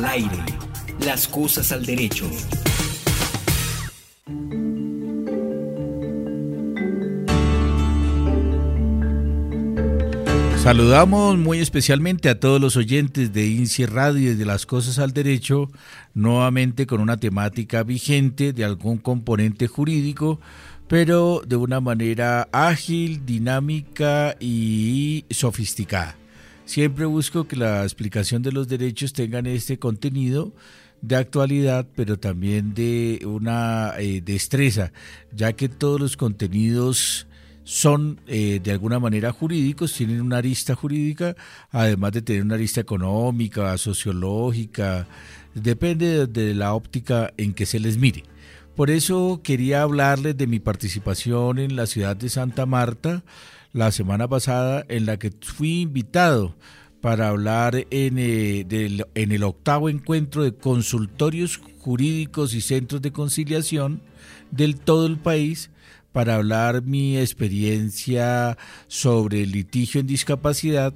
Al aire. Las cosas al derecho. Saludamos muy especialmente a todos los oyentes de INSI Radio y de las cosas al derecho, nuevamente con una temática vigente de algún componente jurídico, pero de una manera ágil, dinámica y sofisticada. Siempre busco que la explicación de los derechos tengan este contenido de actualidad, pero también de una eh, destreza, ya que todos los contenidos son eh, de alguna manera jurídicos, tienen una arista jurídica, además de tener una arista económica, sociológica, depende de la óptica en que se les mire. Por eso quería hablarles de mi participación en la ciudad de Santa Marta la semana pasada, en la que fui invitado para hablar en, eh, en el octavo encuentro de consultorios jurídicos y centros de conciliación del todo el país para hablar mi experiencia sobre el litigio en discapacidad,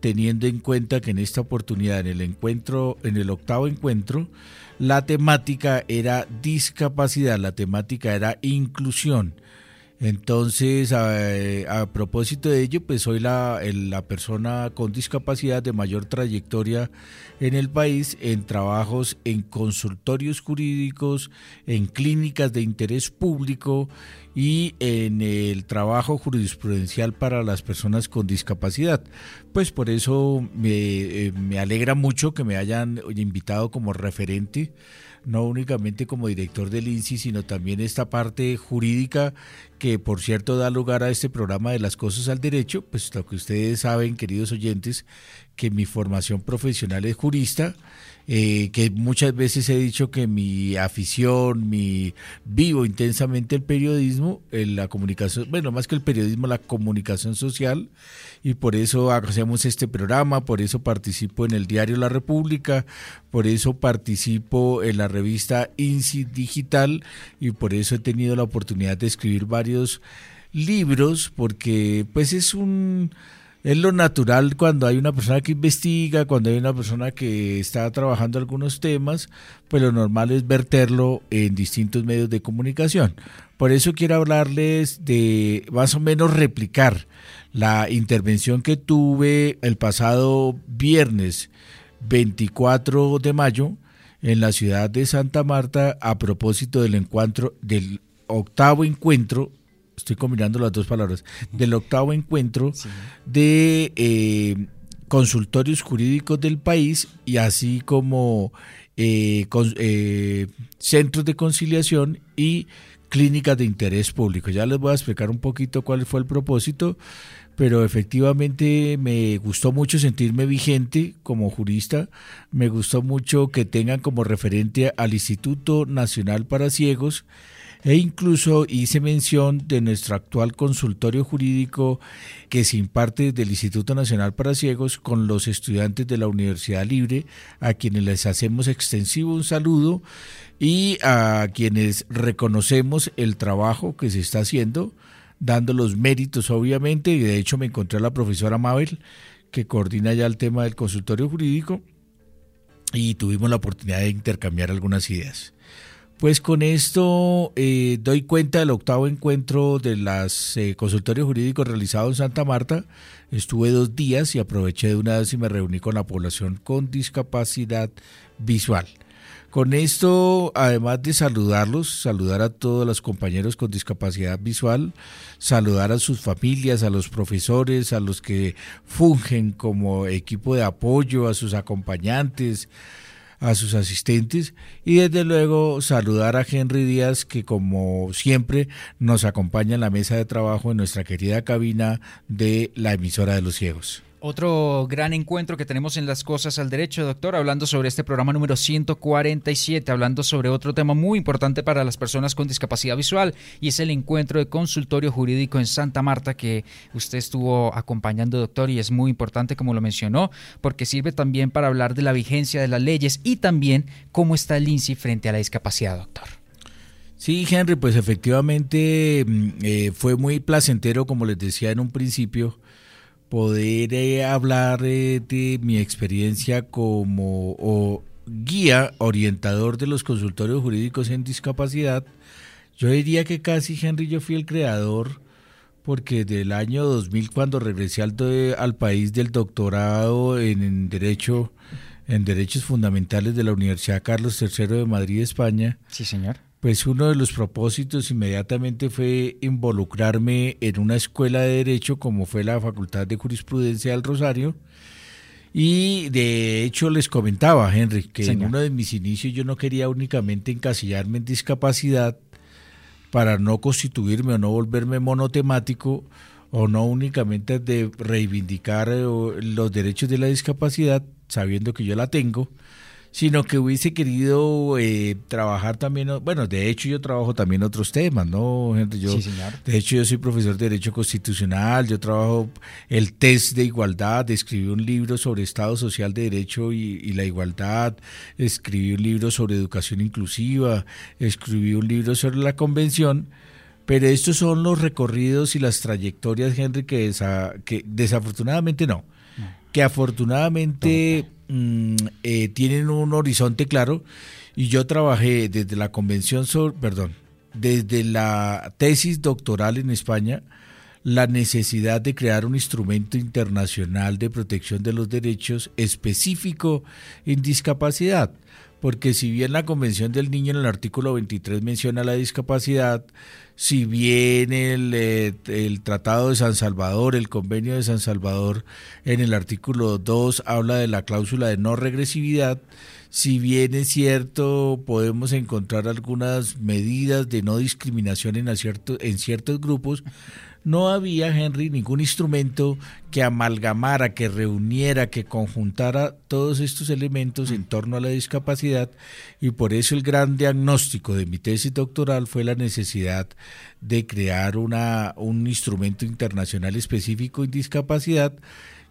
teniendo en cuenta que en esta oportunidad, en el encuentro, en el octavo encuentro, la temática era discapacidad, la temática era inclusión. Entonces, a, propósito de ello, pues soy la, la, persona con discapacidad de mayor trayectoria en el país en trabajos en consultorios jurídicos, en clínicas de interés público y en el trabajo jurisprudencial para las personas con discapacidad. Pues por eso me, eh, me alegra mucho que me hayan invitado como referente no únicamente como director del INSI, sino también esta parte jurídica que por cierto da lugar a este programa de las cosas al derecho, pues lo que ustedes saben, queridos oyentes, que mi formación profesional es jurista, eh, que muchas veces he dicho que mi afición, mi vivo intensamente el periodismo, la comunicación, bueno, más que el periodismo, la comunicación social, y por eso hacemos este programa, por eso participo en el diario La República, por eso participo en la revista INSI Digital y por eso he tenido la oportunidad de escribir varios libros, porque pues es un es lo natural cuando hay una persona que investiga, cuando hay una persona que está trabajando algunos temas, pues lo normal es verterlo en distintos medios de comunicación. Por eso quiero hablarles de más o menos replicar la intervención que tuve el pasado viernes 24 de mayo en la ciudad de Santa Marta a propósito del encuentro del octavo encuentro estoy combinando las dos palabras, del octavo encuentro de eh, consultorios jurídicos del país y así como eh, eh, centros de conciliación y clínicas de interés público. Ya les voy a explicar un poquito cuál fue el propósito, pero efectivamente me gustó mucho sentirme vigente como jurista, me gustó mucho que tengan como referente al Instituto Nacional para Ciegos, e incluso hice mención de nuestro actual consultorio jurídico que se imparte del Instituto Nacional para Ciegos con los estudiantes de la Universidad Libre, a quienes les hacemos extensivo un saludo y a quienes reconocemos el trabajo que se está haciendo, dando los méritos obviamente, y de hecho me encontré a la profesora Mabel, que coordina ya el tema del consultorio jurídico, y tuvimos la oportunidad de intercambiar algunas ideas. Pues con esto eh, doy cuenta del octavo encuentro de los eh, consultorios jurídicos realizado en Santa Marta. Estuve dos días y aproveché de una vez y me reuní con la población con discapacidad visual. Con esto, además de saludarlos, saludar a todos los compañeros con discapacidad visual, saludar a sus familias, a los profesores, a los que fungen como equipo de apoyo, a sus acompañantes, a sus asistentes y desde luego saludar a Henry Díaz que como siempre nos acompaña en la mesa de trabajo en nuestra querida cabina de la emisora de los ciegos. Otro gran encuentro que tenemos en las cosas al derecho, doctor, hablando sobre este programa número 147, hablando sobre otro tema muy importante para las personas con discapacidad visual, y es el encuentro de consultorio jurídico en Santa Marta que usted estuvo acompañando, doctor, y es muy importante, como lo mencionó, porque sirve también para hablar de la vigencia de las leyes y también cómo está el INSI frente a la discapacidad, doctor. Sí, Henry, pues efectivamente mm, eh, fue muy placentero, como les decía en un principio, poder hablar eh, de mi experiencia como guía orientador de los consultorios jurídicos en discapacidad, yo diría que casi Henry yo fui el creador porque del año 2000 cuando regresé al, al país del doctorado en, derecho en derechos fundamentales de la Universidad Carlos III de Madrid, España. Sí, señor. Pues uno de los propósitos inmediatamente fue involucrarme en una escuela de derecho como fue la Facultad de Jurisprudencia del Rosario. Y de hecho les comentaba, Henry, que en uno de mis inicios yo no quería únicamente encasillarme en discapacidad, para no constituirme o no volverme monotemático o no únicamente de reivindicar eh, los derechos de la discapacidad, sabiendo que yo la tengo, sino que hubiese querido eh, trabajar también, bueno, de hecho yo trabajo también otros temas, ¿no, gente? Yo, sí, señor. De hecho yo soy profesor de Derecho Constitucional, yo trabajo el test de igualdad, escribí un libro sobre Estado Social de Derecho y, y la igualdad, escribí un libro sobre educación inclusiva, escribí un libro sobre la convención, pero estos son los recorridos y las trayectorias, Henry, que, que desafortunadamente no, que afortunadamente Mm, eh, tienen un horizonte claro y yo trabajé desde la convención sobre, perdón, desde la tesis doctoral en España la necesidad de crear un instrumento internacional de protección de los derechos específico en discapacidad porque si bien la Convención del Niño en el artículo 23 menciona la discapacidad, si bien el, eh, el, Tratado de San Salvador, el Convenio de San Salvador en el artículo 2 habla de la cláusula de no regresividad, si bien es cierto, podemos encontrar algunas medidas de no discriminación en, en ciertos grupos, no había, Henry, ningún instrumento que amalgamara, que reuniera, que conjuntara todos estos elementos en torno a la discapacidad y por eso el gran diagnóstico de mi tesis doctoral fue la necesidad de crear una, un instrumento internacional específico en discapacidad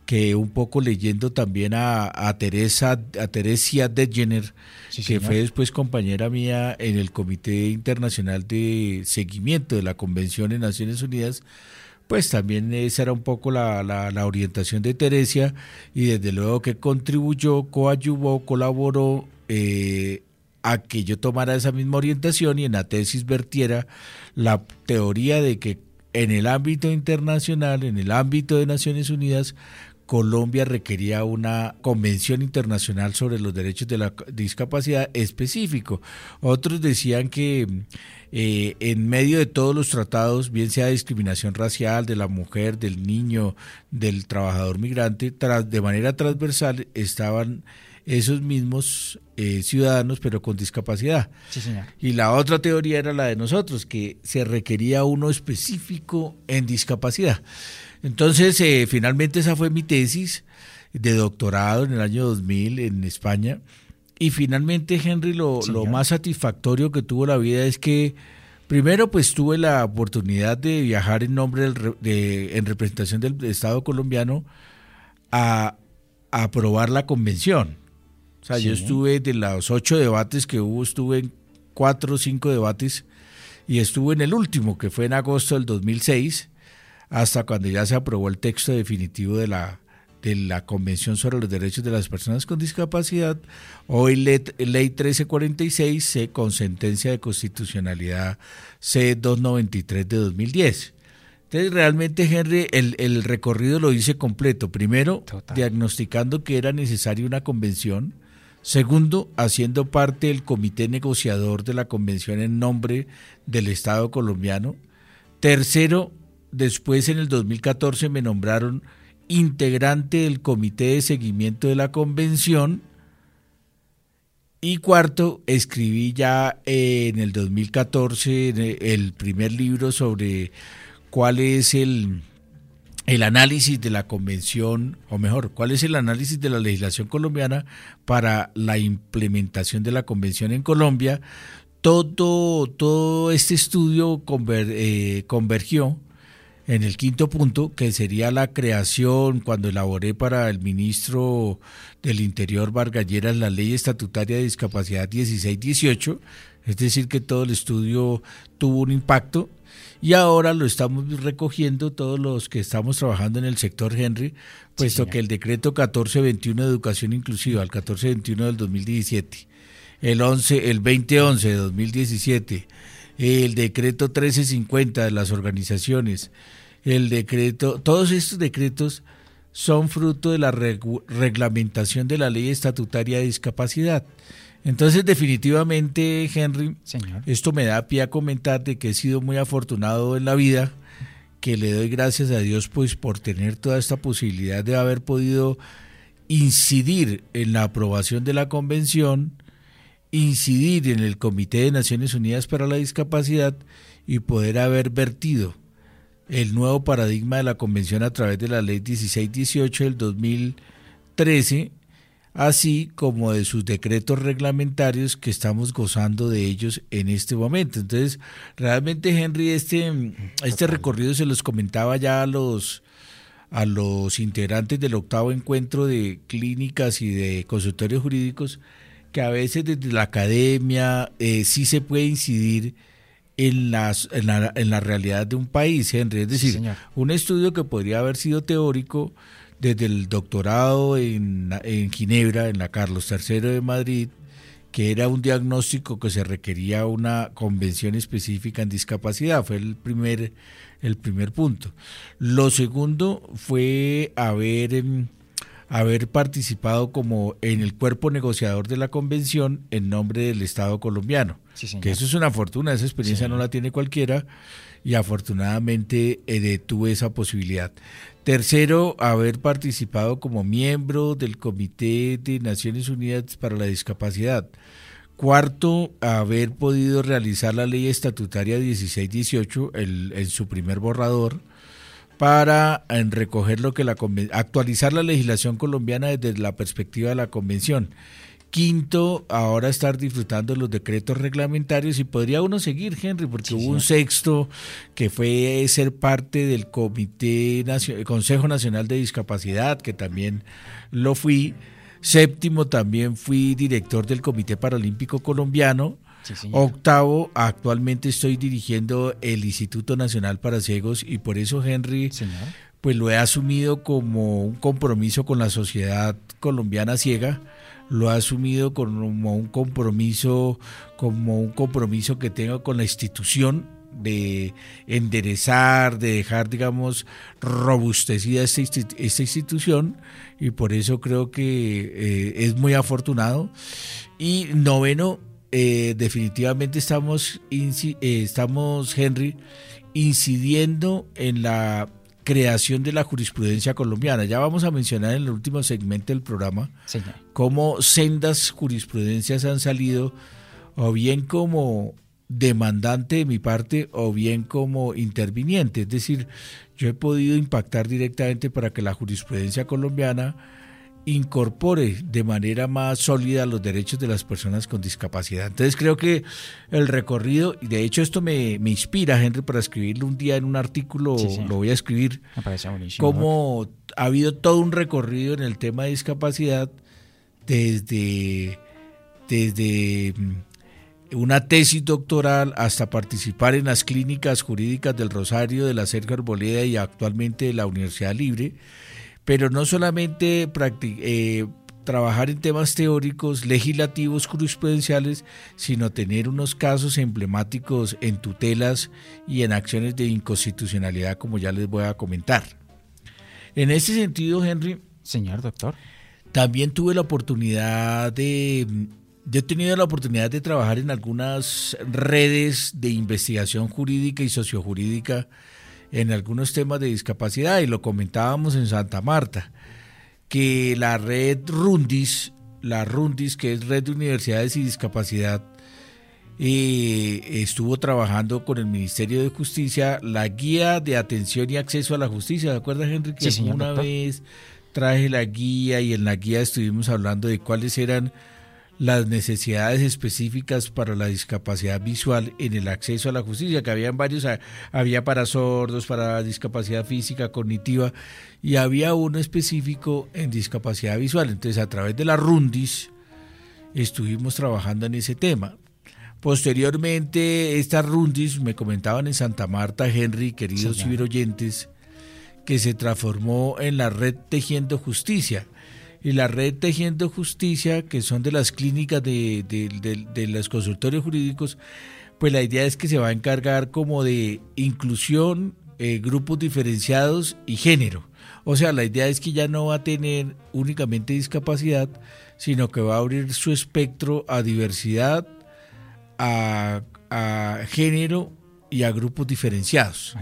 que un poco leyendo también a, a Teresa, a Teresia Degener, que fue después compañera mía en el Comité Internacional de Seguimiento de la Convención de Naciones Unidas, pues también esa era un poco la, la, orientación de Teresia y desde luego que contribuyó, coayuvó, colaboró eh, a que yo tomara esa misma orientación y en la tesis vertiera la teoría de que en el ámbito internacional, en el ámbito de Naciones Unidas, Colombia requería una convención internacional sobre los derechos de la discapacidad específico. Otros decían que eh, en medio de todos los tratados, bien sea discriminación racial de la mujer, del niño, del trabajador migrante, de manera transversal estaban esos mismos eh, ciudadanos, pero con discapacidad. Y la otra teoría era la de nosotros, que se requería uno específico en discapacidad. Entonces, eh, finalmente esa fue mi tesis de doctorado en el año 2000 en España. Y finalmente, Henry, lo, más satisfactorio que tuvo la vida es que, primero, pues tuve la oportunidad de viajar en nombre de, en representación del Estado colombiano a, a aprobar la convención. O sea, yo estuve de los ocho debates que hubo, estuve en cuatro o cinco debates y estuve en el último, que fue en agosto del 2006 hasta cuando ya se aprobó el texto definitivo de la, de la Convención sobre los Derechos de las Personas con Discapacidad, hoy ley, 1346 C con sentencia de constitucionalidad C293 de 2010. Entonces, realmente, Henry, el, el recorrido lo hice completo. Primero, diagnosticando que era necesaria una convención. Segundo, haciendo parte del comité negociador de la convención en nombre del Estado colombiano. Tercero, Después, en el 2014, me nombraron integrante del comité de seguimiento de la convención. Y cuarto, escribí ya en el 2014 el primer libro sobre cuál es el, el análisis de la convención, o mejor, cuál es el análisis de la legislación colombiana para la implementación de la convención en Colombia. Todo, todo este estudio eh, convergió en el quinto punto, que sería la creación, cuando elaboré para el ministro del Interior Vargalleras la ley estatutaria de discapacidad 1618, es decir, que todo el estudio tuvo un impacto y ahora lo estamos recogiendo todos los que estamos trabajando en el sector Henry, puesto que el decreto 1421 de educación inclusiva, el 1421 del 2017, el 11, el 2011 de 2017, el decreto 1350 de las organizaciones, el decreto, todos estos decretos son fruto de la reglamentación de la ley estatutaria de discapacidad. Entonces, definitivamente, Henry, esto me da pie a comentar de que he sido muy afortunado en la vida, que le doy gracias a Dios pues por tener toda esta posibilidad de haber podido incidir en la aprobación de la convención, incidir en el Comité de Naciones Unidas para la Discapacidad y poder haber vertido el nuevo paradigma de la convención a través de la ley 1618 del 2013, así como de sus decretos reglamentarios que estamos gozando de ellos en este momento. Entonces, realmente Henry, este, este recorrido se los comentaba ya a los a los integrantes del octavo encuentro de clínicas y de consultorios jurídicos que a veces desde la academia eh, sí se puede incidir en, las, en, la, en la realidad de un país, Henry. Es decir, un estudio que podría haber sido teórico desde el doctorado en, en Ginebra, en la Carlos III de Madrid, que era un diagnóstico que se requería una convención específica en discapacidad. Fue el primer, el primer punto. Lo segundo fue haber em, haber participado como en el cuerpo negociador de la convención en nombre del Estado colombiano. que eso es una fortuna, esa experiencia no la tiene cualquiera y afortunadamente eh, tuve esa posibilidad. Tercero, haber participado como miembro del Comité de Naciones Unidas para la Discapacidad. Cuarto, haber podido realizar la ley estatutaria 1618 en su primer borrador para recoger lo que la actualizar la legislación colombiana desde la perspectiva de la convención. Quinto, ahora estar disfrutando los decretos reglamentarios y podría uno seguir, Henry, porque hubo un sexto que fue ser parte del Comité Consejo Nacional de Discapacidad, que también lo fui. Séptimo, también fui director del Comité Paralímpico Colombiano Octavo, actualmente estoy dirigiendo el Instituto Nacional para Ciegos y por eso, Henry, pues lo he asumido como un compromiso con la sociedad colombiana ciega lo he asumido como un compromiso, como un compromiso que tengo con la institución de enderezar, de dejar, digamos, robustecida esta, esta institución y por eso creo que eh, es muy afortunado. Y noveno, eh, definitivamente estamos, eh, estamos, Henry, incidiendo en la creación de la jurisprudencia colombiana. Ya vamos a mencionar en el último segmento del programa cómo sendas jurisprudencias han salido, o bien como demandante de mi parte, o bien como interviniente. Es decir, yo he podido impactar directamente para que la jurisprudencia colombiana incorpore de manera más sólida los derechos de las personas con discapacidad. Entonces creo que el recorrido, y de hecho esto me, inspira, Henry, para escribirlo un día en un artículo, lo voy a escribir, cómo ha habido todo un recorrido en el tema de discapacidad desde, desde mm, una tesis doctoral hasta participar en las clínicas jurídicas del Rosario, de la Sergio Arboleda y actualmente de la Universidad Libre pero no solamente eh, trabajar en temas teóricos, legislativos, jurisprudenciales, sino tener unos casos emblemáticos en tutelas y en acciones de inconstitucionalidad, como ya les voy a comentar. En ese sentido, Henry. Señor doctor. También tuve la oportunidad de. Yo he tenido la oportunidad de trabajar en algunas redes de investigación jurídica y sociojurídica en algunos temas de discapacidad y lo comentábamos en Santa Marta, que la red Rundis, la Rundis, que es Red de Universidades y Discapacidad, eh, estuvo trabajando con el Ministerio de Justicia la guía de atención y acceso a la justicia. ¿De acuerdas, Henry? Que una vez traje la guía y en la guía estuvimos hablando de cuáles eran las necesidades específicas para la discapacidad visual en el acceso a la justicia, que habían varios, había para sordos, para discapacidad física, cognitiva, y había uno específico en discapacidad visual. Entonces, a través de la Rundis, estuvimos trabajando en ese tema. Posteriormente, estas Rundis me comentaban en Santa Marta, Henry, queridos ciberoyentes, que se transformó en la red Tejiendo Justicia y la red Tejiendo Justicia, que son de las clínicas de, de, los consultorios jurídicos, pues la idea es que se va a encargar como de inclusión, eh, grupos diferenciados y género. O sea, la idea es que ya no va a tener únicamente discapacidad, sino que va a abrir su espectro a diversidad, a, género y a grupos diferenciados.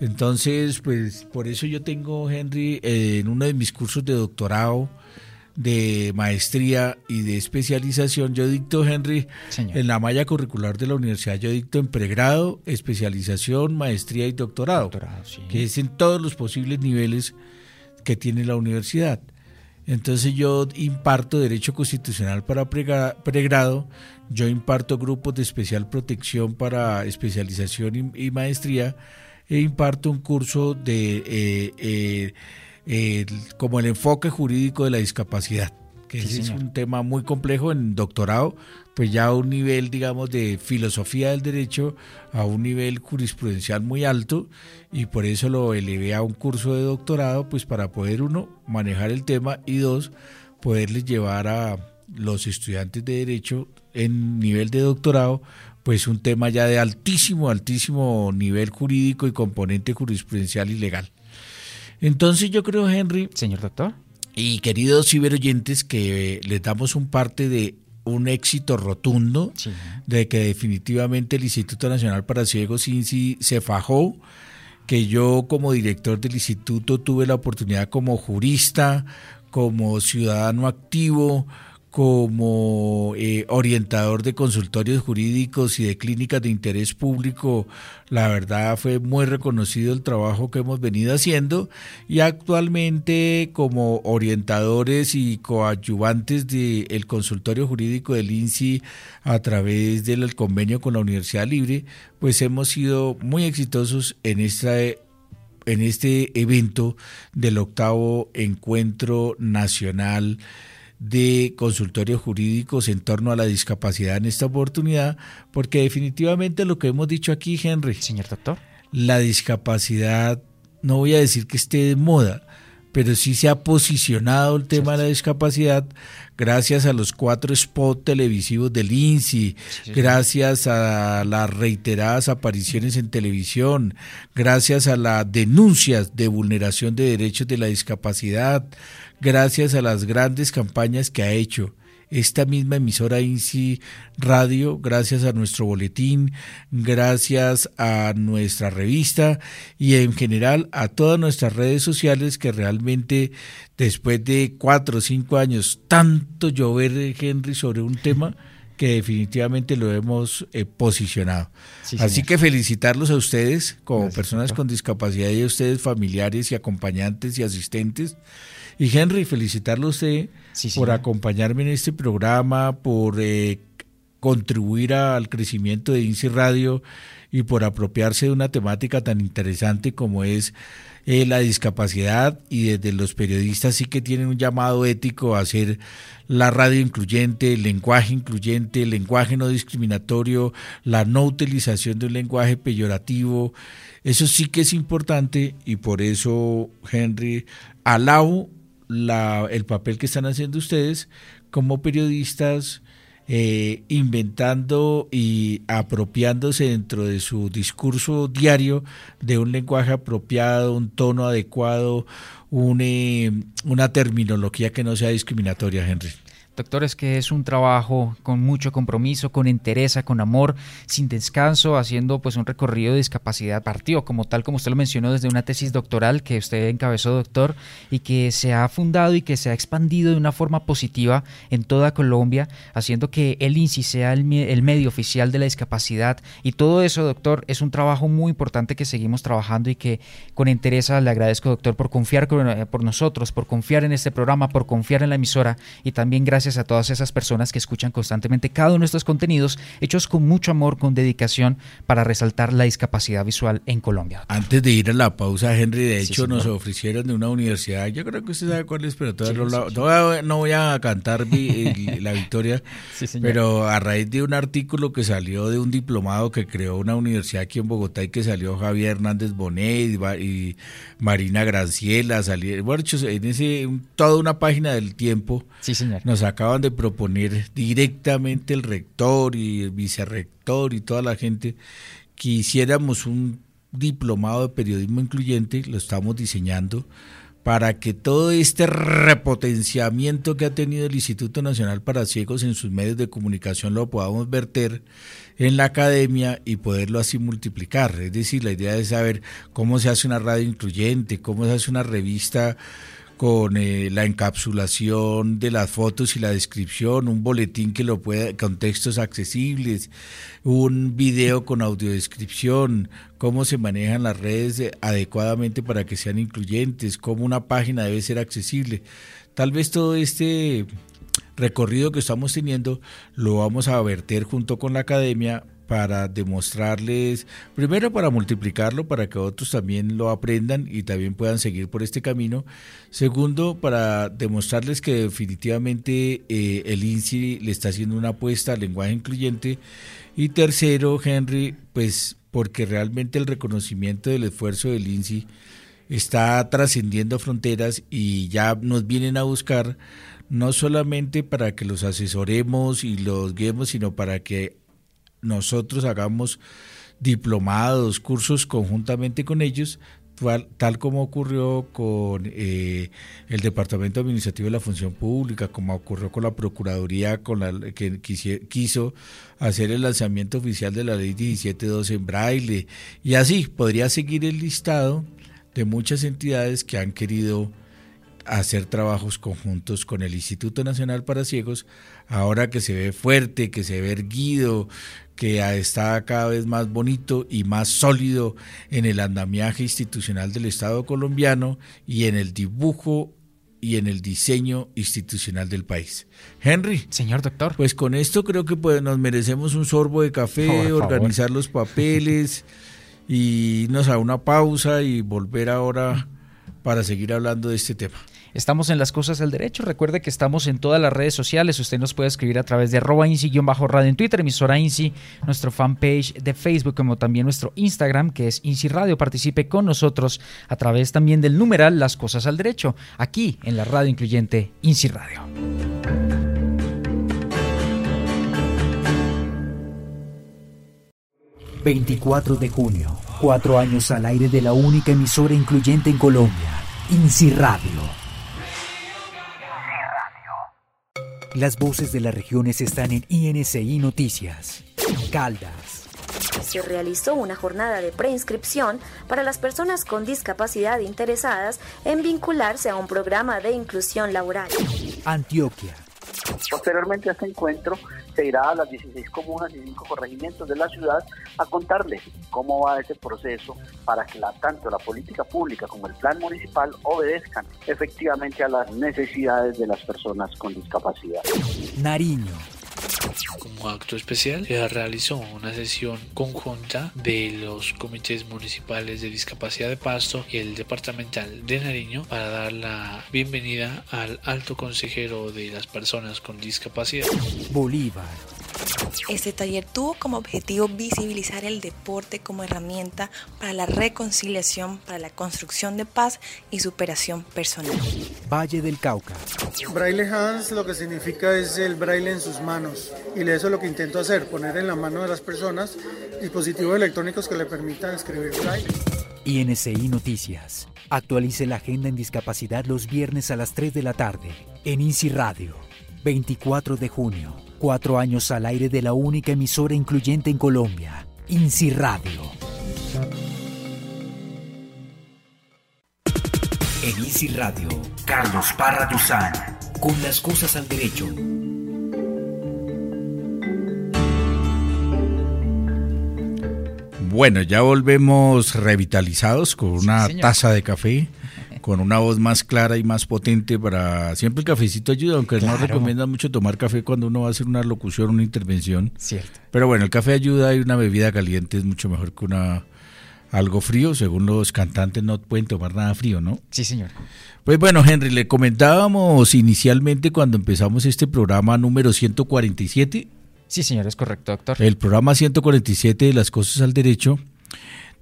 Entonces, pues por eso yo tengo, Henry, eh, en uno de mis cursos de doctorado, de maestría y de especialización. Yo dicto, Henry, en la malla curricular de la universidad, yo dicto en pregrado, especialización, maestría y doctorado, que es en todos los posibles niveles que tiene la universidad. Entonces yo imparto Derecho Constitucional para pregrado, yo imparto grupos de especial protección para especialización y, maestría, e imparto un curso de... Eh, eh, como el enfoque jurídico de la discapacidad, que es un tema muy complejo en doctorado, pues ya a un nivel, digamos, de filosofía del derecho, a un nivel jurisprudencial muy alto, y por eso lo elevé a un curso de doctorado, pues para poder, uno, manejar el tema, y dos, poderles llevar a los estudiantes de derecho en nivel de doctorado, pues un tema ya de altísimo, altísimo nivel jurídico y componente jurisprudencial y legal. Entonces yo creo, Henry. Señor doctor. Y queridos ciberoyentes, que les damos un parte de un éxito rotundo, de que definitivamente el Instituto Nacional para Ciegos INSI se fajó, que yo como director del instituto tuve la oportunidad como jurista, como ciudadano activo, como eh, orientador de consultorios jurídicos y de clínicas de interés público, la verdad fue muy reconocido el trabajo que hemos venido haciendo. Y actualmente como orientadores y coadyuvantes del consultorio jurídico del INSI a través del convenio con la Universidad Libre, pues hemos sido muy exitosos en esta en este evento del octavo encuentro nacional de consultorios jurídicos en torno a la discapacidad en esta oportunidad, porque definitivamente lo que hemos dicho aquí, Henry. Señor doctor. La discapacidad, no voy a decir que esté de moda, pero sí se ha posicionado el tema de la discapacidad gracias a los cuatro spots televisivos del INSI, gracias a las reiteradas apariciones en televisión, gracias a las denuncias de vulneración de derechos de la discapacidad, gracias a las grandes campañas que ha hecho. Esta misma emisora INSI Radio, gracias a nuestro boletín, gracias a nuestra revista y en general a todas nuestras redes sociales que realmente después de cuatro o cinco años tanto llover, Henry, sobre un tema que definitivamente lo hemos eh, posicionado. Así que felicitarlos a ustedes como personas con discapacidad y a ustedes familiares y acompañantes y asistentes y Henry, felicitarlo a usted por acompañarme en este programa, por eh, contribuir al crecimiento de INSI Radio y por apropiarse de una temática tan interesante como es eh, la discapacidad y desde los periodistas sí que tienen un llamado ético a hacer la radio incluyente, el lenguaje incluyente, el lenguaje no discriminatorio, la no utilización de un lenguaje peyorativo. Eso sí que es importante y por eso, Henry, alabo la, el papel que están haciendo ustedes como periodistas, eh, inventando y apropiándose dentro de su discurso diario de un lenguaje apropiado, un tono adecuado, eh, una terminología que no sea discriminatoria, Henry. Doctor, es que es un trabajo con mucho compromiso, con entereza, con amor, sin descanso, haciendo pues un recorrido de discapacidad partido, como tal como usted lo mencionó desde una tesis doctoral que usted encabezó, doctor, y que se ha fundado y que se ha expandido de una forma positiva en toda Colombia, haciendo que el INSI sea el, medio oficial de la discapacidad. Y todo eso, doctor, es un trabajo muy importante que seguimos trabajando y que con entereza le agradezco, doctor, por confiar por nosotros, por confiar en este programa, por confiar en la emisora y también gracias gracias a todas esas personas que escuchan constantemente cada uno de nuestros contenidos, hechos con mucho amor, con dedicación, para resaltar la discapacidad visual en Colombia. Antes de ir a la pausa, Henry, de hecho nos ofrecieron de una universidad, yo creo que usted sabe cuál es, pero todavía no, voy a cantar la victoria, pero a raíz de un artículo que salió de un diplomado que creó una universidad aquí en Bogotá y que salió Javier Hernández Bonet y, Marina Granciela, salieron, bueno, en ese, toda una página del tiempo, nos acaban de proponer directamente el rector y el vicerrector y toda la gente que hiciéramos un diplomado de periodismo incluyente, lo estamos diseñando para que todo este repotenciamiento que ha tenido el Instituto Nacional para Ciegos en sus medios de comunicación lo podamos verter en la academia y poderlo así multiplicar. Es decir, la idea es saber cómo se hace una radio incluyente, cómo se hace una revista con eh, la encapsulación de las fotos y la descripción, un boletín que lo pueda, con textos accesibles, un video con audiodescripción, cómo se manejan las redes adecuadamente para que sean incluyentes, cómo una página debe ser accesible. Tal vez todo este recorrido que estamos teniendo lo vamos a verter junto con la academia para demostrarles, primero para multiplicarlo, para que otros también lo aprendan y también puedan seguir por este camino. Segundo, para demostrarles que definitivamente eh, el INSI le está haciendo una apuesta al lenguaje incluyente. Y tercero, Henry, pues porque realmente el reconocimiento del esfuerzo del INSI está trascendiendo fronteras y ya nos vienen a buscar no solamente para que los asesoremos y los guiemos, sino para que nosotros hagamos diplomados, cursos conjuntamente con ellos, tal, como ocurrió con eh, el Departamento Administrativo de la Función Pública, como ocurrió con la Procuraduría, con la que quiso hacer el lanzamiento oficial de la Ley 1712 en braille, y así podría seguir el listado de muchas entidades que han querido hacer trabajos conjuntos con el Instituto Nacional para Ciegos, ahora que se ve fuerte, que se ve erguido, que está cada vez más bonito y más sólido en el andamiaje institucional del Estado colombiano y en el dibujo y en el diseño institucional del país. Henry. Señor doctor. Pues con esto creo que pues, nos merecemos un sorbo de café, organizar los papeles y irnos a una pausa y volver ahora para seguir hablando de este tema. Estamos en las cosas del derecho. Recuerde que estamos en todas las redes sociales. Usted nos puede escribir a través de arroba insi-radio en Twitter, emisora Insi, nuestro fanpage de Facebook, como también nuestro Instagram, que es Insi Radio. Participe con nosotros a través también del numeral Las Cosas al Derecho, aquí en la radio incluyente Insi Radio. ...24 de junio... ...cuatro años al aire de la única emisora incluyente en Colombia... INSI Radio Las voces de las regiones están en INCI Noticias. Caldas. Se realizó una jornada de preinscripción para las personas con discapacidad interesadas en vincularse a un programa de inclusión laboral. Antioquia. Posteriormente a este encuentro se irá a las 16 comunas y 5 corregimientos de la ciudad a contarles cómo va ese proceso para que tanto la política pública como el plan municipal obedezcan efectivamente a las necesidades de las personas con discapacidad. Nariño. Como acto especial se realizó una sesión conjunta de los comités municipales de discapacidad de Pasto y el departamental de Nariño para dar la bienvenida al alto consejero de las personas con discapacidad. Bolívar. Este taller tuvo como objetivo visibilizar el deporte como herramienta para la reconciliación, para la construcción de paz y superación personal. Valle del Cauca. Braille Hands lo que significa es el braille en sus manos y eso es lo que intento hacer, poner en la mano de las personas dispositivos electrónicos que le permitan escribir braille. INCI Noticias. Actualice la agenda en discapacidad los viernes a las 3 de la tarde en INSI Radio. 24 de junio. Cuatro años al aire de la única emisora incluyente en Colombia, INSI Radio. En INSI Radio, Carlos Parra Duzán, con las cosas al derecho. Bueno, ya volvemos revitalizados con una taza de café con una voz más clara y más potente para... Siempre el cafecito ayuda, aunque no recomienda mucho tomar café cuando uno va a hacer una locución, una intervención. Cierto. Pero bueno, el café ayuda y una bebida caliente es mucho mejor que una algo frío, según los cantantes no pueden tomar nada frío, ¿no? Sí, señor. Pues bueno, Henry, le comentábamos inicialmente cuando empezamos este programa número 147. Sí, señor, es correcto, doctor. El programa 147 de las cosas al derecho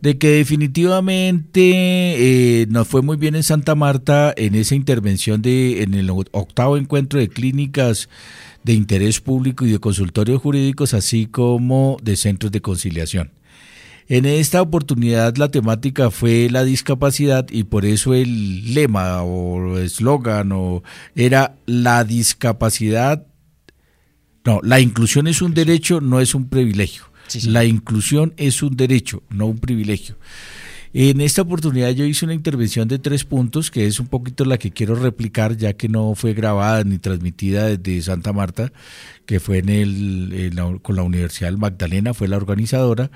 de que definitivamente eh, nos fue muy bien en Santa Marta en esa intervención de en el octavo encuentro de clínicas de interés público y de consultorios jurídicos, así como de centros de conciliación. En esta oportunidad la temática fue la discapacidad y por eso el lema o eslogan o era la discapacidad, no, la inclusión es un derecho, no es un privilegio. La inclusión es un derecho, no un privilegio. En esta oportunidad yo hice una intervención de tres puntos, que es un poquito la que quiero replicar, ya que no fue grabada ni transmitida desde Santa Marta, que fue en el, con la Universidad Magdalena, fue la organizadora.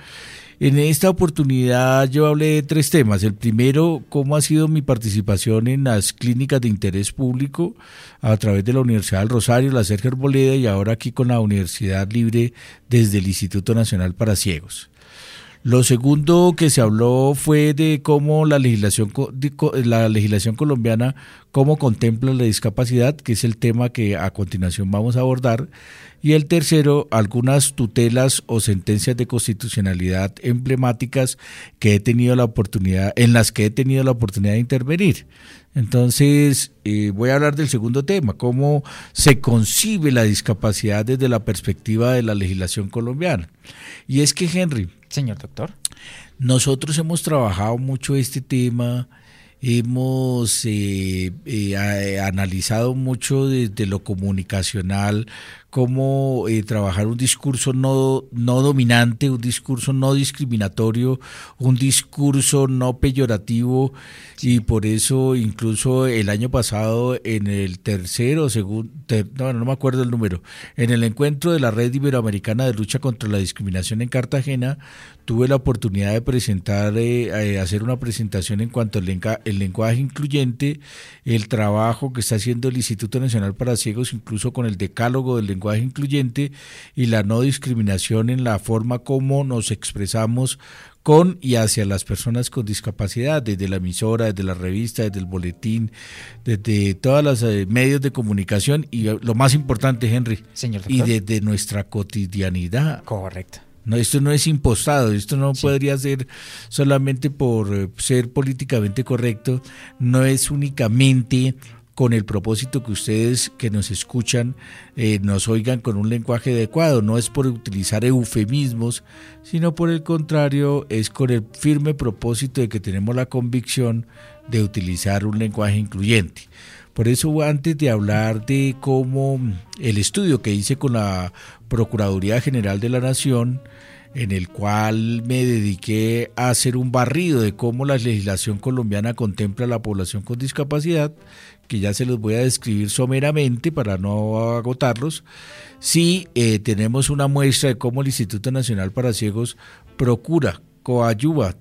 En esta oportunidad yo hablé de tres temas. El primero, cómo ha sido mi participación en las clínicas de interés público a través de la Universidad del Rosario, la Sergio Arboleda y ahora aquí con la Universidad Libre desde el Instituto Nacional para Ciegos. Lo segundo que se habló fue de cómo la legislación, la legislación colombiana, cómo contempla la discapacidad, que es el tema que a continuación vamos a abordar. Y el tercero, algunas tutelas o sentencias de constitucionalidad emblemáticas que he tenido la oportunidad, en las que he tenido la oportunidad de intervenir. Entonces, eh, voy a hablar del segundo tema, cómo se concibe la discapacidad desde la perspectiva de la legislación colombiana. Y es que, Henry. Señor doctor. Nosotros hemos trabajado mucho este tema hemos eh, eh, analizado mucho desde lo comunicacional, cómo eh, trabajar un discurso no, no dominante, un discurso no discriminatorio, un discurso no peyorativo. Y por eso incluso el año pasado en el tercero, segundo, no, no me acuerdo el número, en el encuentro de la Red Iberoamericana de Lucha contra la Discriminación en Cartagena, tuve la oportunidad de presentar, eh, hacer una presentación en cuanto al el lenguaje incluyente, el trabajo que está haciendo el Instituto Nacional para Ciegos, incluso con el decálogo del lenguaje incluyente y la no discriminación en la forma como nos expresamos con y hacia las personas con discapacidad, desde la emisora, desde la revista, desde el boletín, desde todos los eh, medios de comunicación y lo más importante, Henry, Señor y desde nuestra cotidianidad. Correcto. No, esto no es impostado, esto no podría ser solamente por eh, ser políticamente correcto, no es únicamente con el propósito que ustedes que nos escuchan eh, nos oigan con un lenguaje adecuado. No es por utilizar eufemismos, sino por el contrario, es con el firme propósito de que tenemos la convicción de utilizar un lenguaje incluyente. Por eso antes de hablar de cómo el estudio que hice con la Procuraduría General de la Nación, en el cual me dediqué a hacer un barrido de cómo la legislación colombiana contempla a la población con discapacidad, que ya se los voy a describir someramente para no agotarlos, sí eh, tenemos una muestra de cómo el Instituto Nacional para Ciegos procura, coayuva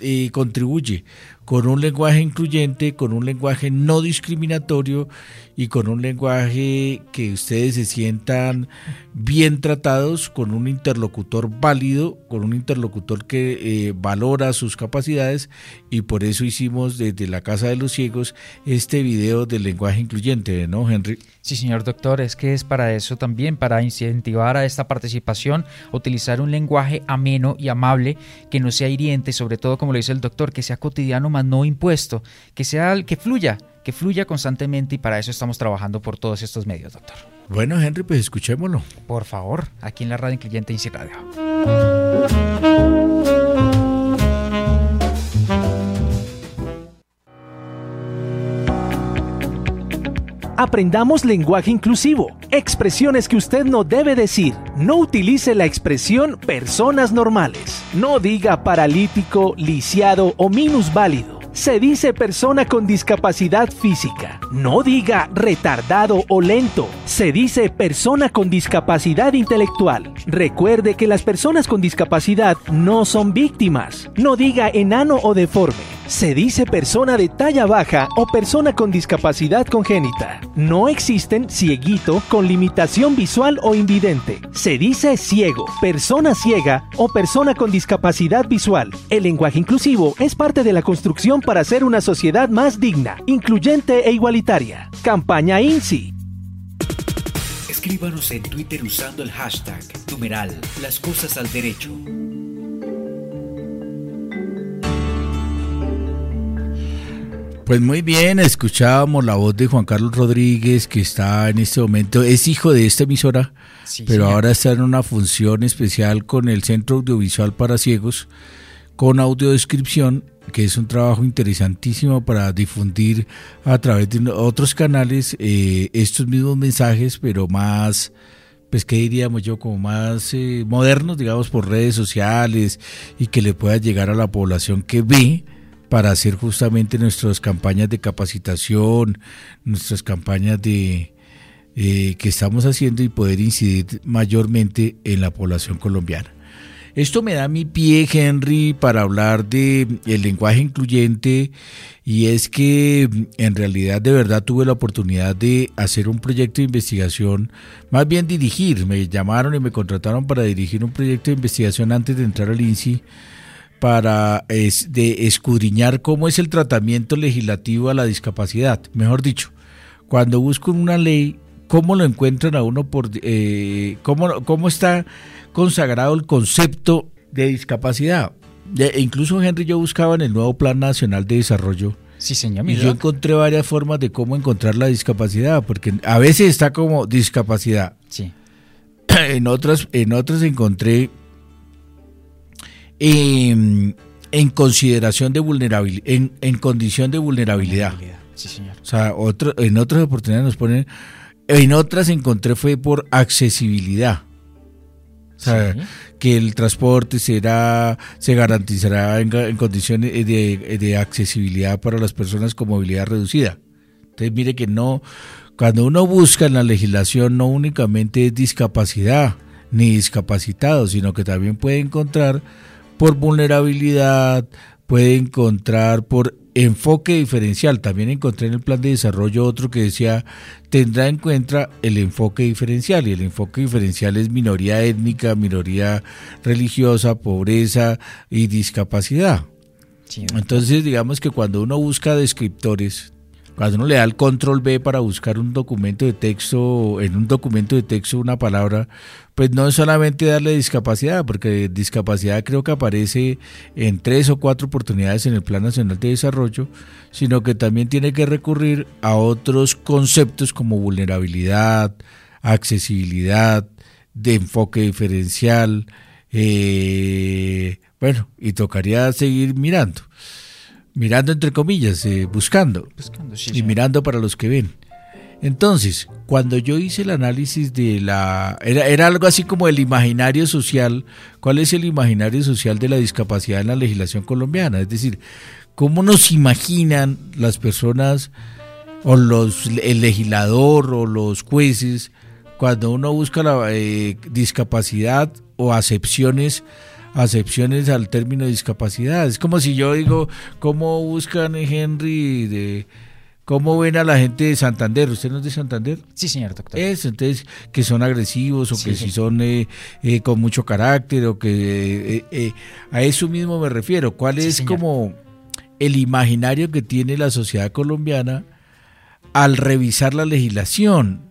y contribuye con un lenguaje incluyente, con un lenguaje no discriminatorio y con un lenguaje que ustedes se sientan bien tratados, con un interlocutor válido, con un interlocutor que eh, valora sus capacidades y por eso hicimos desde la Casa de los Ciegos este video del lenguaje incluyente, ¿no, Henry? Sí, señor doctor, es que es para eso también, para incentivar a esta participación, utilizar un lenguaje ameno y amable, que no sea hiriente, sobre todo como lo dice el doctor, que sea cotidiano no impuesto, que sea que fluya, que fluya constantemente y para eso estamos trabajando por todos estos medios, doctor. Bueno, Henry, pues escuchémoslo. Por favor, aquí en la radio Inci Radio. Aprendamos lenguaje inclusivo, expresiones que usted no debe decir. No utilice la expresión personas normales. No diga paralítico, lisiado o minusválido se dice persona con discapacidad física. No diga retardado o lento. Se dice persona con discapacidad intelectual. Recuerde que las personas con discapacidad no son víctimas. No diga enano o deforme Se dice persona de talla baja o persona con discapacidad congénita. No existen cieguito con limitación visual o invidente. Se dice ciego, persona ciega o persona con discapacidad visual. El lenguaje inclusivo es parte de la construcción para hacer una sociedad más digna, incluyente e igualitaria. Campaña INSI. Escríbanos en Twitter usando el hashtag numeral las cosas al derecho. Pues muy bien, escuchábamos la voz de Juan Carlos Rodríguez, que está en este momento, es hijo de esta emisora, pero ahora está en una función especial con el Centro Audiovisual para Ciegos, con audiodescripción, que es un trabajo interesantísimo para difundir a través de otros canales eh, estos mismos mensajes, pero más, pues qué diríamos yo, como más eh, modernos, digamos, por redes sociales y que le pueda llegar a la población que ve para hacer justamente nuestras campañas de capacitación, nuestras campañas de eh, que estamos haciendo y poder incidir mayormente en la población colombiana. Esto me da mi pie, Henry, para hablar de el lenguaje incluyente y es que en realidad de verdad tuve la oportunidad de hacer un proyecto de investigación, más bien dirigir, me llamaron y me contrataron para dirigir un proyecto de investigación antes de entrar al INSI para de escudriñar cómo es el tratamiento legislativo a la discapacidad. Mejor dicho, cuando busco una ley, cómo lo encuentran a uno por eh, cómo, cómo está consagrado el concepto de discapacidad. E incluso Henry yo buscaba en el nuevo Plan Nacional de Desarrollo. Sí, señor. Y yo encontré varias formas de cómo encontrar la discapacidad, porque a veces está como discapacidad. Sí. En otras, en otras encontré en, en consideración de vulnerabilidad, en, en, condición de vulnerabilidad. Sí, señor. O sea, otro, en otras oportunidades nos ponen, en otras encontré fue por accesibilidad. O sea, sí. que el transporte será, se garantizará en, en condiciones de, de, accesibilidad para las personas con movilidad reducida. Entonces, mire que no, cuando uno busca en la legislación, no únicamente es discapacidad ni discapacitado, sino que también puede encontrar por vulnerabilidad, puede encontrar por enfoque diferencial. También encontré en el plan de desarrollo otro que decía, tendrá en cuenta el enfoque diferencial. Y el enfoque diferencial es minoría étnica, minoría religiosa, pobreza y discapacidad. Sí, Entonces, digamos que cuando uno busca descriptores, cuando uno le da el control B para buscar un documento de texto, en un documento de texto una palabra, pues no es solamente darle discapacidad, porque discapacidad creo que aparece en tres o cuatro oportunidades en el Plan Nacional de Desarrollo, sino que también tiene que recurrir a otros conceptos como vulnerabilidad, accesibilidad, de enfoque diferencial, eh, bueno, y tocaría seguir mirando mirando entre comillas, eh, buscando, buscando sí, y mirando para los que ven. Entonces, cuando yo hice el análisis de la... Era, era algo así como el imaginario social. ¿Cuál es el imaginario social de la discapacidad en la legislación colombiana? Es decir, ¿cómo nos imaginan las personas o los, el legislador o los jueces cuando uno busca la eh, discapacidad o acepciones acepciones al término discapacidad. Es como si yo digo, ¿cómo buscan Henry de cómo ven a la gente de Santander? ¿Usted no es de Santander? Sí, señor doctor. Eso, entonces, que son agresivos o sí, que si son eh, eh, con mucho carácter o que eh, a eso mismo me refiero. ¿Cuál es como el imaginario que tiene la sociedad colombiana al revisar la legislación?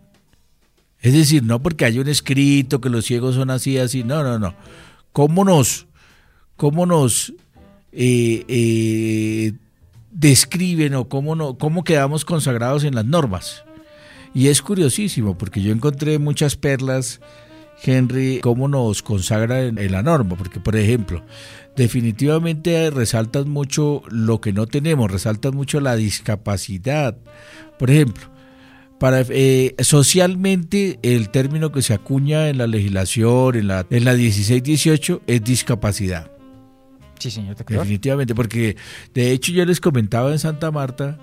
Es decir, no porque haya un escrito que los ciegos son así, así, no, no, no cómo nos, cómo nos eh, eh, describen o cómo, no, cómo quedamos consagrados en las normas. Y es curiosísimo porque yo encontré muchas perlas, Henry, cómo nos consagra en, en la norma. Porque, por ejemplo, definitivamente resaltan mucho lo que no tenemos, resaltan mucho la discapacidad. Por ejemplo, para, eh, socialmente, el término que se acuña en la legislación, en la, en la 16-18, es discapacidad. Sí, señor. Definitivamente, porque de hecho yo les comentaba en Santa Marta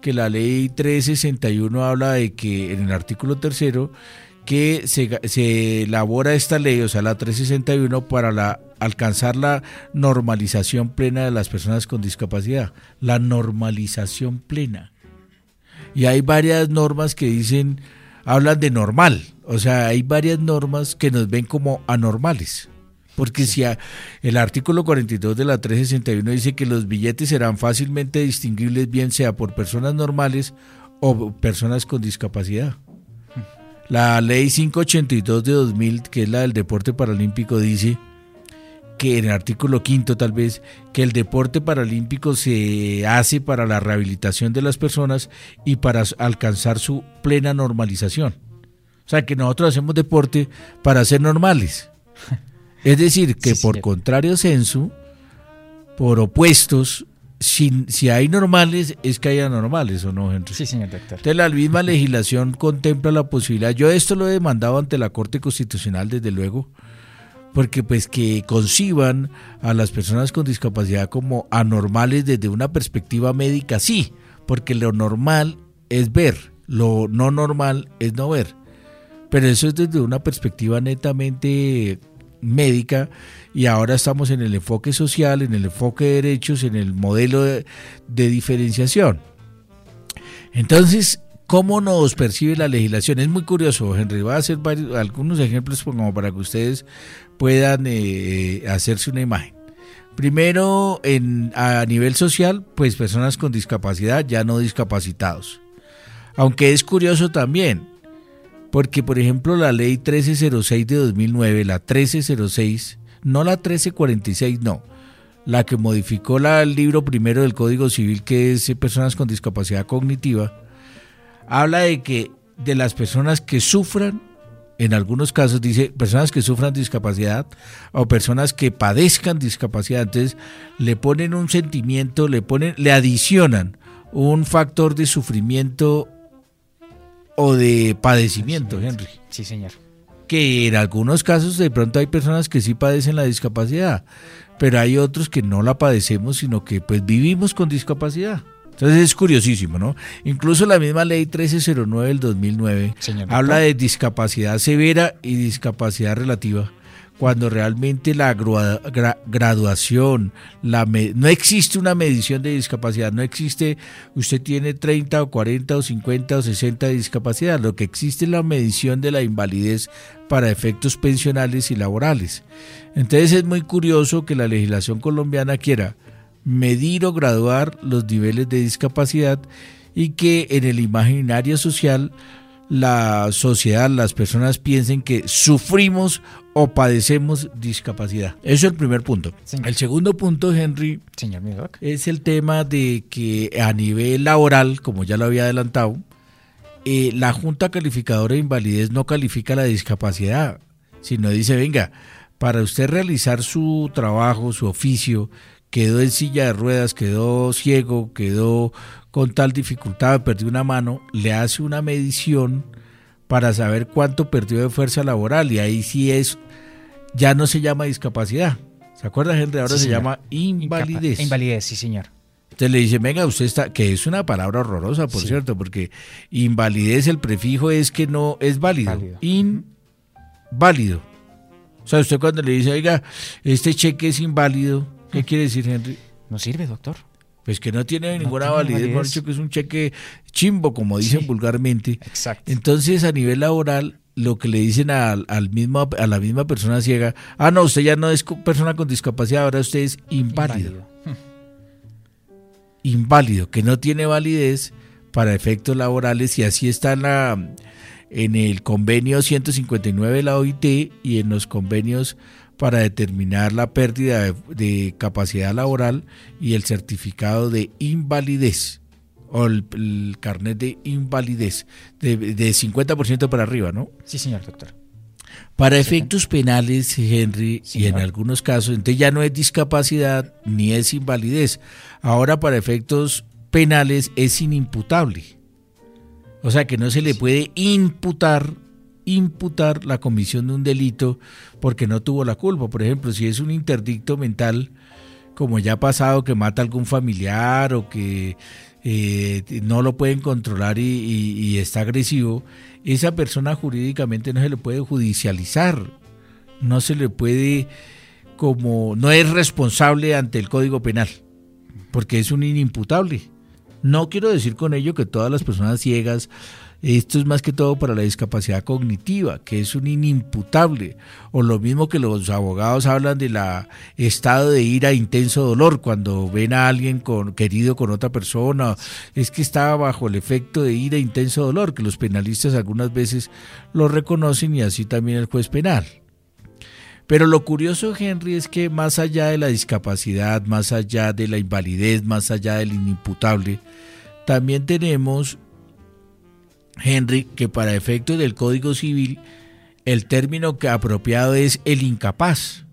que la ley 361 habla de que en el artículo tercero que se, se, elabora esta ley, o sea, la 361, para la, alcanzar la normalización plena de las personas con discapacidad. La normalización plena. Y hay varias normas que dicen, hablan de normal. O sea, hay varias normas que nos ven como anormales. Porque si el artículo 42 de la 361 dice que los billetes serán fácilmente distinguibles bien sea por personas normales o personas con discapacidad. La ley 582 de 2000, que es la del deporte paralímpico, dice que en el artículo quinto tal vez, que el deporte paralímpico se hace para la rehabilitación de las personas y para alcanzar su plena normalización. O sea que nosotros hacemos deporte para ser normales. Es decir, que por contrario censo, por opuestos, si, si, hay normales, es que hay anormales, ¿o no, Henry? Sí, señor doctor. Entonces, la misma legislación contempla la posibilidad, yo esto lo he demandado ante la Corte Constitucional, desde luego, porque pues que conciban a las personas con discapacidad como anormales desde una perspectiva médica, sí, porque lo normal es ver, lo no normal es no ver. Pero eso es desde una perspectiva netamente médica y ahora estamos en el enfoque social, en el enfoque de derechos, en el modelo de, diferenciación. Entonces, ¿cómo nos percibe la legislación? Es muy curioso, Henry. Voy a hacer algunos ejemplos como para que ustedes puedan eh, hacerse una imagen. Primero, en, a nivel social, pues personas con discapacidad, ya no discapacitados. Aunque es curioso también, porque, por ejemplo, la ley 1306 de 2009, la 1306, no la 1346, no, la que modificó la, el libro primero del Código Civil, que es eh, personas con discapacidad cognitiva, habla de que de las personas que sufran, en algunos casos dice personas que sufran discapacidad o personas que padezcan discapacidad, entonces le ponen un sentimiento, le ponen, le adicionan un factor de sufrimiento o de padecimiento, Henry. Sí, señor. Que en algunos casos de pronto hay personas que sí padecen la discapacidad, pero hay otros que no la padecemos, sino que pues vivimos con discapacidad. Entonces es curiosísimo, ¿no? Incluso la misma ley 1309 del 2009 habla de discapacidad severa y discapacidad relativa cuando realmente la graduación, la no existe una medición de discapacidad, no existe usted tiene 30 o 40 o 50 o 60 de discapacidad, lo que existe es la medición de la invalidez para efectos pensionales y laborales. Entonces es muy curioso que la legislación colombiana quiera medir o graduar los niveles de discapacidad y que en el imaginario social la sociedad, las personas piensen que sufrimos o padecemos discapacidad. Eso es el primer punto. El segundo punto, Henry, Señor es el tema de que a nivel laboral, como ya lo había adelantado, eh, la Junta Calificadora de Invalidez no califica la discapacidad, sino dice, venga, para usted realizar su trabajo, su oficio, quedó en silla de ruedas, quedó ciego, quedó con tal dificultad, perdió una mano, le hace una medición para saber cuánto perdió de fuerza laboral y ahí sí es, ya no se llama discapacidad. ¿Se acuerda, gente? Ahora se llama invalidez. invalidez, sí, señor. Entonces le dice, venga, usted está, que es una palabra horrorosa, por cierto, porque invalidez, el prefijo es que no es válido. Inválido. O sea, usted cuando le dice, oiga, este cheque es inválido, ¿Qué quiere decir, Henry? No sirve, doctor. Pues que no tiene ninguna validez, hemos dicho que es un cheque chimbo, como dicen vulgarmente. Exacto. Entonces, a nivel laboral, lo que le dicen al, mismo, a la misma persona ciega, ah, no, usted ya no es persona con discapacidad, ahora usted es inválido. Inválido, inválido que no tiene validez para efectos laborales y así está en, la, en el convenio 159 de la OIT y en los convenios para determinar la pérdida de, capacidad laboral y el certificado de invalidez o el, carnet de invalidez de, de 50% para arriba, ¿no? Sí, señor doctor. Para efectos penales, Henry, y en algunos casos, entonces ya no es discapacidad ni es invalidez. Ahora para efectos penales es inimputable. O sea que no se le puede imputar imputar la comisión de un delito porque no tuvo la culpa. Por ejemplo, si es un interdicto mental, como ya ha pasado, que mata a algún familiar o que eh, no lo pueden controlar y, está agresivo, esa persona jurídicamente no se le puede judicializar, no se le puede como, no es responsable ante el Código Penal, porque es un inimputable. No quiero decir con ello que todas las personas ciegas esto es más que todo para la discapacidad cognitiva, que es un inimputable. O lo mismo que los abogados hablan de la estado de ira, intenso dolor, cuando ven a alguien con, querido con otra persona, es que está bajo el efecto de ira, intenso dolor, que los penalistas algunas veces lo reconocen y así también el juez penal. Pero lo curioso, Henry, es que más allá de la discapacidad, más allá de la invalidez, más allá del inimputable, también tenemos Henry, que para efectos del Código Civil, el término que apropiado es el incapaz.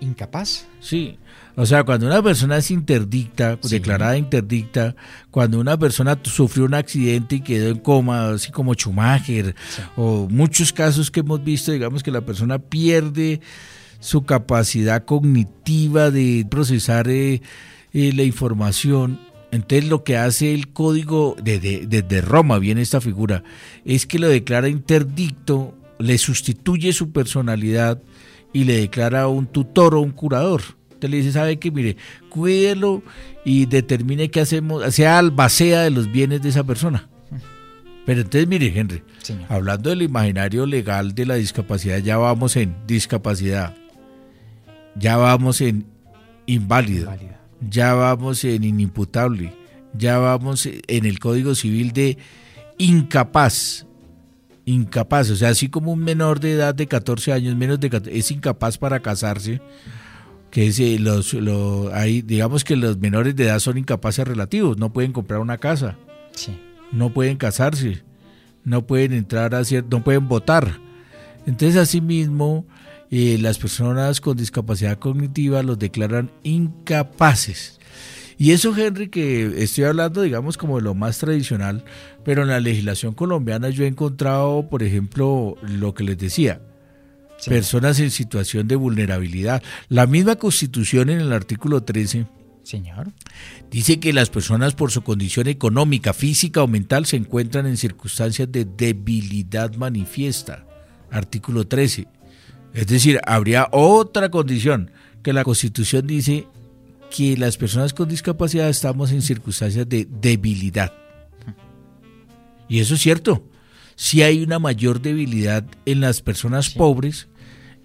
¿Incapaz? Sí. O sea, cuando una persona es interdicta, declarada interdicta, cuando una persona sufrió un accidente y quedó en coma, así como Schumacher, o muchos casos que hemos visto, digamos que la persona pierde su capacidad cognitiva de procesar eh, eh, la información entonces lo que hace el código desde de, Roma, viene esta figura, es que lo declara interdicto, le sustituye su personalidad y le declara un tutor o un curador. Entonces le dice, ¿sabe qué? Mire, cuídelo y determine qué hacemos, sea albacea de los bienes de esa persona. Pero entonces, mire, Henry, hablando del imaginario legal de la discapacidad, ya vamos en discapacidad, ya vamos en inválido ya vamos en inimputable, ya vamos en el Código Civil de incapaz. Incapaz, o sea, así como un menor de edad de 14 años, menos de es incapaz para casarse, que es, eh, los, digamos que los menores de edad son incapaces relativos, no pueden comprar una casa, no pueden casarse, no pueden entrar a no pueden votar. Entonces, asimismo, las personas con discapacidad cognitiva los declaran incapaces. Y eso, Henry, que estoy hablando, digamos, como de lo más tradicional, pero en la legislación colombiana yo he encontrado, por ejemplo, lo que les decía, personas en situación de vulnerabilidad. La misma constitución en el artículo 13. Señor. Dice que las personas por su condición económica, física o mental se encuentran en circunstancias de debilidad manifiesta. Artículo 13. Es decir, habría otra condición, que la Constitución dice que las personas con discapacidad estamos en circunstancias de debilidad. Y eso es cierto. Si hay una mayor debilidad en las personas pobres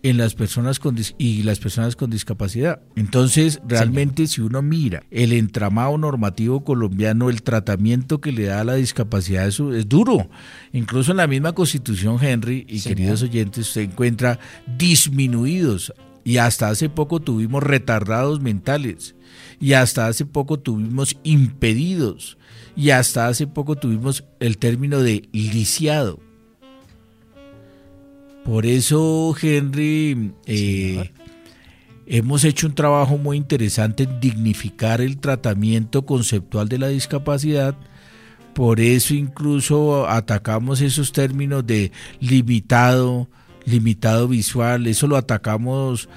en las personas con y las personas con discapacidad. Entonces, realmente si uno mira el entramado normativo colombiano, el tratamiento que le da a la discapacidad es, es duro. Incluso en la misma Constitución, Henry y queridos oyentes, se encuentra disminuidos y hasta hace poco tuvimos retardados mentales y hasta hace poco tuvimos impedidos y hasta hace poco tuvimos el término de lisiado. Por eso, Henry, eh, hemos hecho un trabajo muy interesante en dignificar el tratamiento conceptual de la discapacidad. Por eso incluso atacamos esos términos de limitado, limitado visual, eso lo atacamos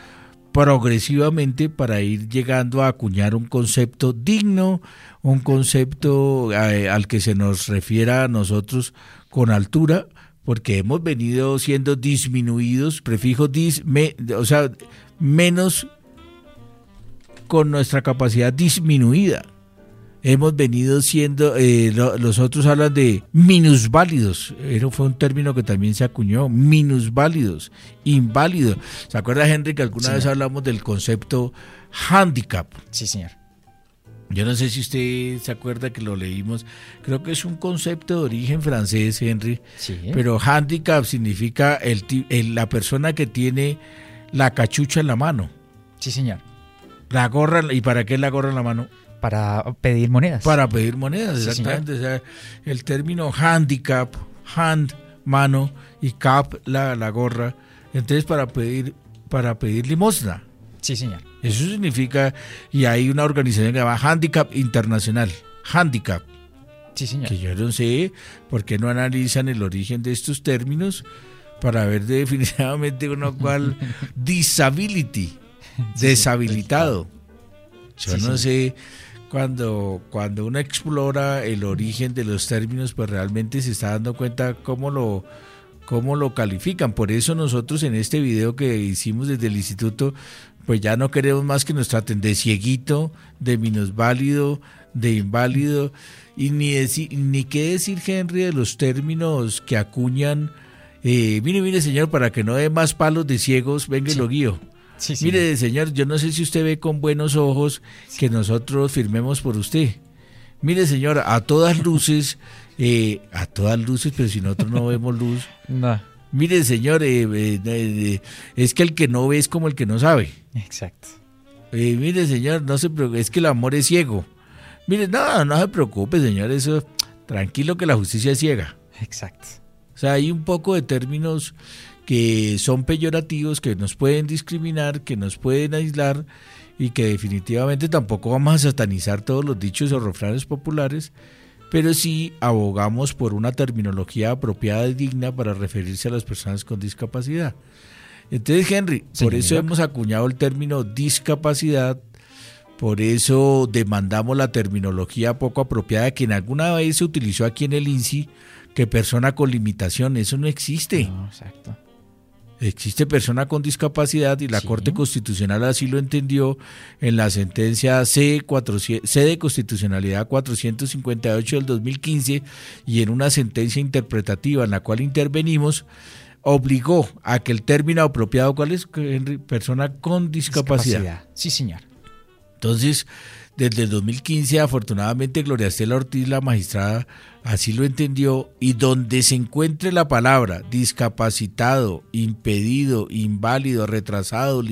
progresivamente para ir llegando a acuñar un concepto digno, un concepto eh, al que se nos refiera a nosotros con altura, porque hemos venido siendo disminuidos, prefijo dis, o sea, menos con nuestra capacidad disminuida. Hemos venido siendo, eh, los otros hablan de minusválidos, eso fue un término que también se acuñó, minusválidos, inválidos. ¿Se acuerda, Henry, que alguna vez hablamos del concepto handicap? Sí, señor. Yo no sé si usted se acuerda que lo leímos. Creo que es un concepto de origen francés, Henry. Sí. Pero handicap significa el, la persona que tiene la cachucha en la mano. Sí, señor. La gorra, ¿y para qué la gorra en la mano? Para pedir monedas. Para pedir monedas, exactamente. el término handicap, hand, mano, y cap, la, la gorra. Entonces, para pedir, para pedir limosna. Sí, señor. Eso significa, y hay una organización que se llama Handicap Internacional, Handicap. Sí, señor. Que yo no sé por qué no analizan el origen de estos términos para ver definitivamente uno cual disability, deshabilitado. Yo no sé cuando, cuando uno explora el origen de los términos, pues realmente se está dando cuenta cómo lo, cómo lo califican. Por eso nosotros en este video que hicimos desde el instituto, pues ya no queremos más que nos traten de cieguito, de minusválido, de inválido, y ni, ni qué decir, Henry, de los términos que acuñan. Eh, mire, mire, señor, para que no dé más palos de ciegos, venga y lo guío. Mire, señor, yo no sé si usted ve con buenos ojos que nosotros firmemos por usted. Mire, señor, a todas luces, eh, a todas luces, pero si nosotros no vemos luz. No. Mire, señor, eh, eh, es que el que no ve es como el que no sabe. Exacto. mire, señor, no se preocupe, es que el amor es ciego. Mire, no, no se preocupe, señor, eso, tranquilo que la justicia es ciega. Exacto. O sea, hay un poco de términos que son peyorativos, que nos pueden discriminar, que nos pueden aislar y que definitivamente tampoco vamos a satanizar todos los dichos o refranes populares, pero sí abogamos por una terminología apropiada y digna para referirse a las personas con discapacidad. Entonces, Henry, por eso hemos acuñado el término discapacidad, por eso demandamos la terminología poco apropiada que en alguna vez se utilizó aquí en el INSI, que persona con limitación, eso no existe. No, exacto. Existe persona con discapacidad y la Corte Constitucional así lo entendió en la sentencia C, 4, C de Constitucionalidad 458 del 2015 y en una sentencia interpretativa en la cual intervenimos, obligó a que el término apropiado, ¿cuál es? Persona con discapacidad. discapacidad. Sí, señor. Entonces, desde el 2015, afortunadamente, Gloria Estela Ortiz, la magistrada, así lo entendió, y donde se encuentre la palabra discapacitado, impedido, inválido, retrasado,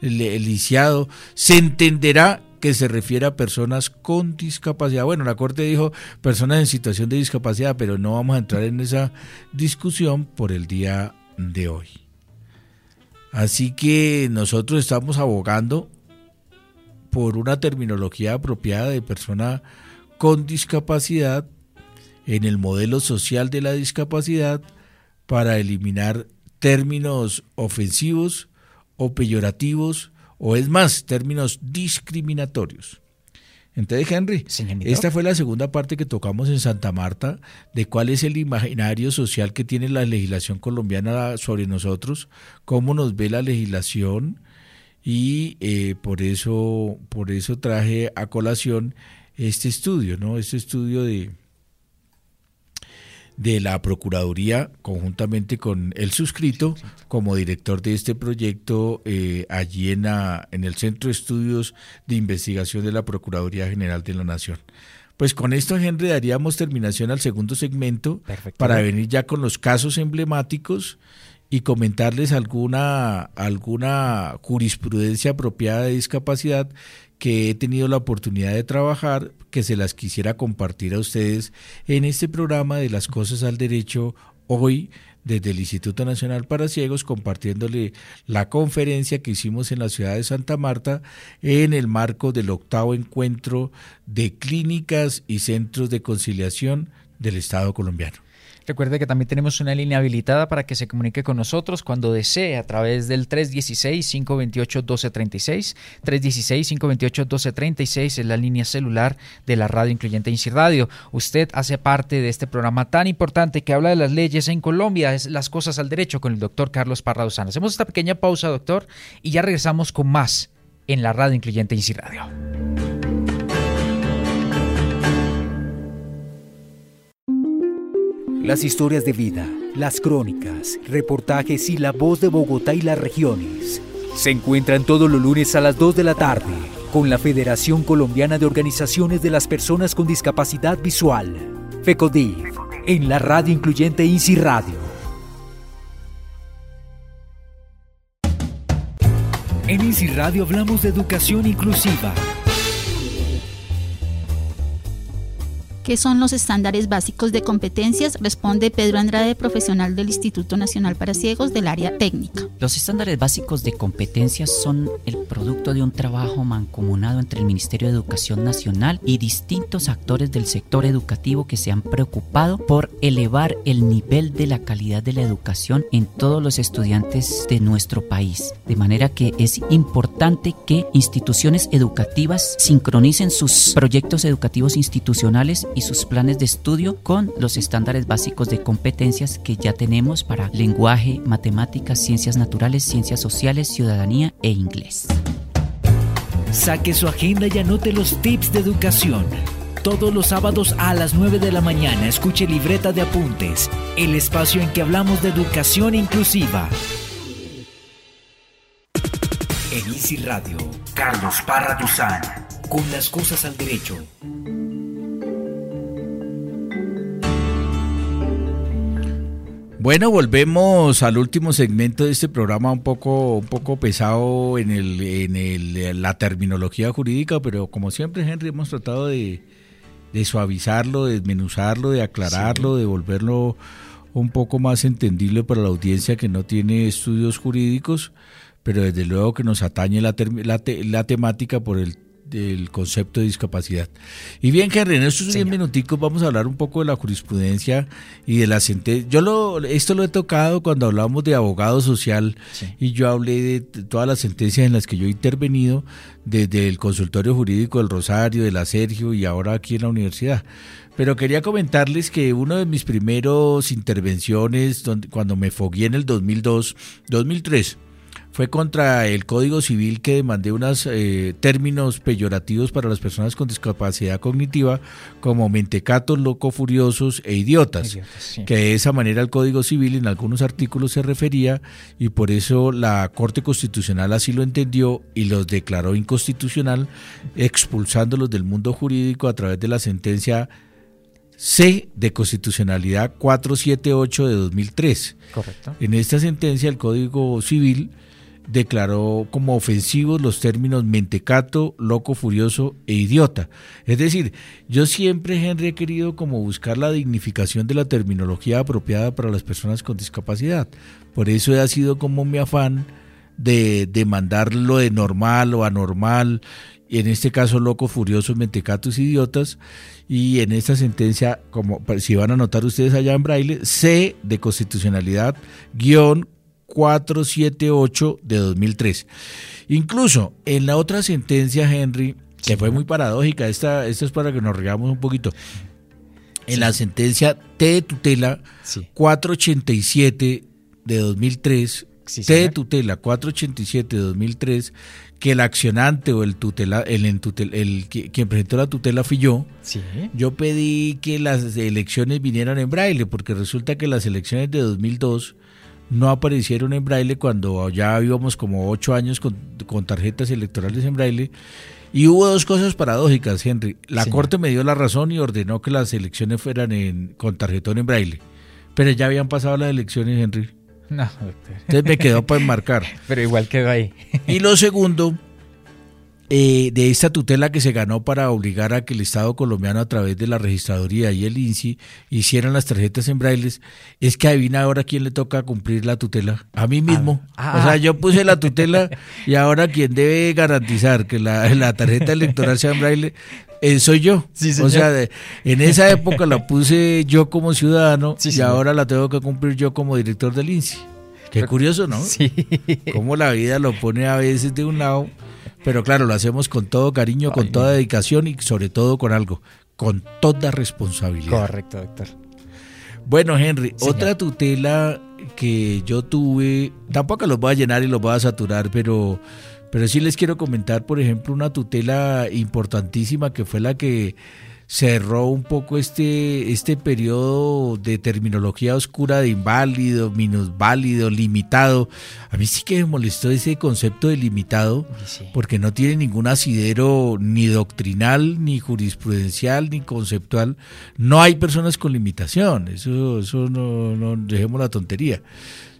lisiado, se entenderá que se refiere a personas con discapacidad. Bueno, la Corte dijo personas en situación de discapacidad, pero no vamos a entrar en esa discusión por el día de hoy. Así que nosotros estamos abogando por una terminología apropiada de persona con discapacidad en el modelo social de la discapacidad para eliminar términos ofensivos o peyorativos o es más, términos discriminatorios. Entonces, Henry, esta fue la segunda parte que tocamos en Santa Marta de cuál es el imaginario social que tiene la legislación colombiana sobre nosotros, cómo nos ve la legislación, y eh, por eso por eso traje a colación este estudio, ¿no? Este estudio de de la Procuraduría conjuntamente con el suscrito como director de este proyecto eh, allí en, en el Centro de Estudios de Investigación de la Procuraduría General de la Nación. Pues con esto, Henry, daríamos terminación al segundo segmento para venir ya con los casos emblemáticos y comentarles alguna, alguna jurisprudencia apropiada de discapacidad que he tenido la oportunidad de trabajar, que se las quisiera compartir a ustedes en este programa de las cosas al derecho hoy desde el Instituto Nacional para Ciegos, compartiéndole la conferencia que hicimos en la ciudad de Santa Marta en el marco del octavo encuentro de clínicas y centros de conciliación del Estado colombiano. Recuerde que también tenemos una línea habilitada para que se comunique con nosotros cuando desee a través del 316-528-1236. 316-528-1236 es la línea celular de la radio incluyente INSI Radio. Usted hace parte de este programa tan importante que habla de las leyes en Colombia, es las cosas al derecho con el doctor Carlos Parra Hacemos esta pequeña pausa, doctor, y ya regresamos con más en la radio incluyente INSI Radio. Las historias de vida, las crónicas, reportajes y la voz de Bogotá y las regiones se encuentran todos los lunes a las 2 de la tarde con la Federación Colombiana de Organizaciones de las Personas con Discapacidad Visual, FECODI, en la radio incluyente INSI Radio. En INSI Radio hablamos de educación inclusiva ¿Qué son los estándares básicos de competencias? Responde Pedro Andrade, profesional del Instituto Nacional para Ciegos del área técnica. Los estándares básicos de competencias son el producto de un trabajo mancomunado entre el Ministerio de Educación Nacional y distintos actores del sector educativo que se han preocupado por elevar el nivel de la calidad de la educación en todos los estudiantes de nuestro país. De manera que es importante que instituciones educativas sincronicen sus proyectos educativos institucionales y sus planes de estudio con los estándares básicos de competencias que ya tenemos para lenguaje, matemáticas, ciencias naturales, ciencias sociales, ciudadanía e inglés. Saque su agenda y anote los tips de educación. Todos los sábados a las 9 de la mañana escuche Libreta de Apuntes, el espacio en que hablamos de educación inclusiva. En Easy Radio, Carlos Parra Duzán, con las cosas al derecho. Bueno, volvemos al último segmento de este programa un poco, un poco pesado en, el, en el, la terminología jurídica, pero como siempre, Henry, hemos tratado de, de suavizarlo, de desmenuzarlo, de aclararlo, de volverlo un poco más entendible para la audiencia que no tiene estudios jurídicos, pero desde luego que nos atañe la, la, la temática por el del concepto de discapacidad. Y bien, Henry, en estos 10 minuticos vamos a hablar un poco de la jurisprudencia y de la sentencia. Yo lo, esto lo he tocado cuando hablamos de abogado social y yo hablé de todas las sentencias en las que yo he intervenido desde el consultorio jurídico del Rosario, de la Sergio y ahora aquí en la universidad. Pero quería comentarles que uno de mis primeros intervenciones, donde, cuando me fogué en el 2002, 2003, fue contra el Código Civil que demandé unos eh, términos peyorativos para las personas con discapacidad cognitiva como mentecatos, loco, furiosos e idiotas, que de esa manera el Código Civil en algunos artículos se refería y por eso la Corte Constitucional así lo entendió y los declaró inconstitucional, expulsándolos del mundo jurídico a través de la sentencia C de constitucionalidad 478 de 2003. Correcto. En esta sentencia el Código Civil declaró como ofensivos los términos mentecato, loco, furioso e idiota. Es decir, yo siempre, Henry, he querido como buscar la dignificación de la terminología apropiada para las personas con discapacidad. Por eso ha sido como mi afán de demandar lo de normal o anormal, y en este caso locos, furiosos, mentecatos, idiotas, y en esta sentencia, como si van a notar ustedes allá en braille, C de constitucionalidad, guion 478 de 2003. Incluso en la otra sentencia, Henry, que fue muy paradójica, esta, esta es para que nos regamos un poquito. En la sentencia T de tutela 487 de 2003, T de tutela 487 de 2003, que el accionante o el tutela, el, el, quien presentó la tutela fui yo. Yo pedí que las elecciones vinieran en braille, porque resulta que las elecciones de 2002 no aparecieron en braille cuando ya íbamos como ocho años con, tarjetas electorales en braille. Y hubo dos cosas paradójicas, Henry. La Corte me dio la razón y ordenó que las elecciones fueran en, con tarjetón en braille. Pero ya habían pasado las elecciones, Henry. No, Entonces me quedó para enmarcar. Pero igual quedó ahí. Y lo segundo eh, de esta tutela que se ganó para obligar a que el Estado colombiano a través de la registraduría y el INSI hicieran las tarjetas en braille es que adivina ahora quién le toca cumplir la tutela. A mí mismo. Ah, o sea, yo puse la tutela y ahora quien debe garantizar que la, tarjeta electoral sea en braille eh, soy yo. o sea, en esa época la puse yo como ciudadano y ahora la tengo que cumplir yo como director del INSI. Qué curioso, ¿no? Sí. Cómo la vida lo pone a veces de un lado pero claro, lo hacemos con todo cariño, con toda dedicación y sobre todo con algo, con toda responsabilidad. Correcto, doctor. Bueno, Henry, otra tutela que yo tuve, tampoco los voy a llenar y los voy a saturar, pero, pero sí les quiero comentar, por ejemplo, una tutela importantísima que fue la que cerró un poco este, este periodo de terminología oscura de inválido, minusválido, limitado. A mí sí que me molestó ese concepto de limitado, porque no tiene ningún asidero ni doctrinal, ni jurisprudencial, ni conceptual. No hay personas con limitación, eso, eso no, no dejemos la tontería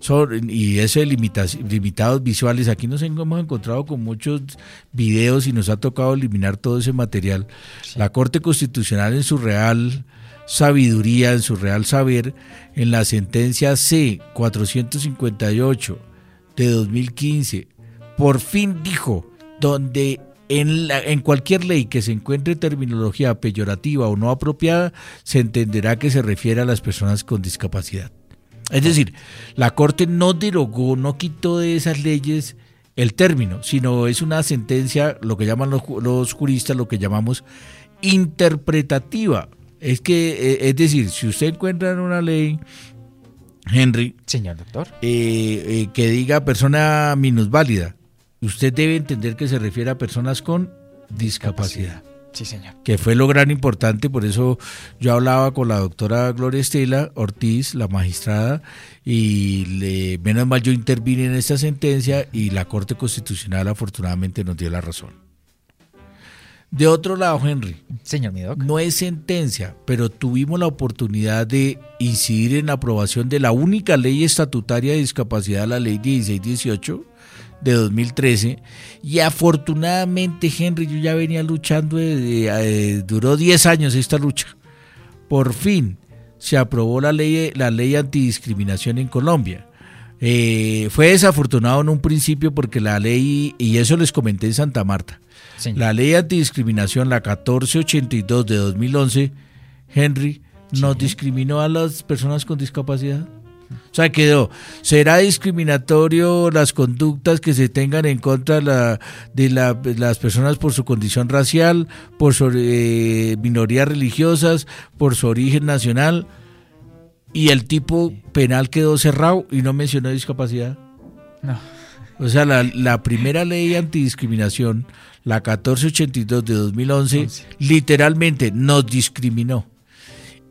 son, y ese limitados visuales, aquí nos hemos encontrado con muchos videos y nos ha tocado eliminar todo ese material. La Corte Constitucional en su real sabiduría, en su real saber, en la sentencia C 458 de 2015, por fin dijo, donde en, la, en cualquier ley que se encuentre terminología peyorativa o no apropiada, se entenderá que se refiere a las personas con discapacidad. Es decir, la Corte no derogó, no quitó de esas leyes el término, sino es una sentencia, lo que llaman los, los juristas, lo que llamamos interpretativa. Es que, eh, es decir, si usted encuentra en una ley, Henry, señor doctor, eh, eh, que diga persona minusválida, usted debe entender que se refiere a personas con discapacidad. Sí, señor. Que fue lo gran importante, por eso yo hablaba con la doctora Gloria Estela Ortiz, la magistrada, y le, menos mal yo intervine en esta sentencia y la Corte Constitucional afortunadamente nos dio la razón. De otro lado, Henry. Señor No es sentencia, pero tuvimos la oportunidad de incidir en la aprobación de la única ley estatutaria de discapacidad, la ley 1618 de 2013. Y afortunadamente, Henry, yo ya venía luchando, eh, duró 10 años esta lucha. Por fin se aprobó la ley, la ley antidiscriminación en Colombia. Eh, fue desafortunado en un principio porque la ley, y eso les comenté en Santa Marta, la ley antidiscriminación, la 1482 de 2011, Henry, no discriminó a las personas con discapacidad. O sea, quedó, será discriminatorio las conductas que se tengan en contra de, las personas por su condición racial, por su eh, minorías religiosas, por su origen nacional, y el tipo penal quedó cerrado y no mencionó discapacidad. No. O sea, la, la primera ley antidiscriminación la 1482 de 2011, literalmente nos discriminó.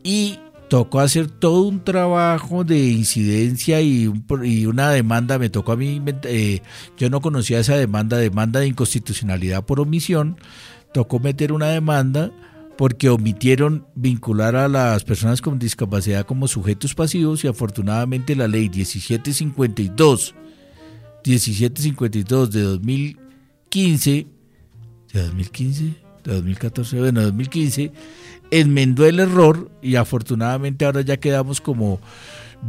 Y tocó hacer todo un trabajo de incidencia y, una demanda, me tocó a mí, eh, yo no conocía esa demanda, demanda de inconstitucionalidad por omisión, tocó meter una demanda porque omitieron vincular a las personas con discapacidad como sujetos pasivos y afortunadamente la ley 1752 1752 de 2015 de 2015, de 2014, bueno, 2015, enmendó el error y afortunadamente ahora ya quedamos como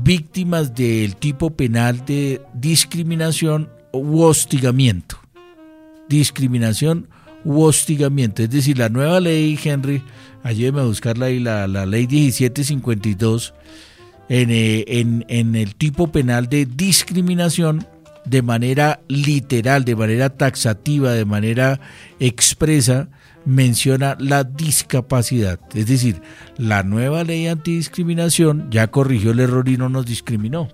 víctimas del tipo penal de discriminación u hostigamiento. Discriminación u hostigamiento. Es decir, la nueva ley, Henry, ayúdeme a buscarla ahí, la, la ley 1752, en, eh, en, en el tipo penal de discriminación de manera literal, de manera taxativa, de manera expresa, menciona la discapacidad. Es decir, la nueva ley antidiscriminación ya corrigió el error y no nos discriminó.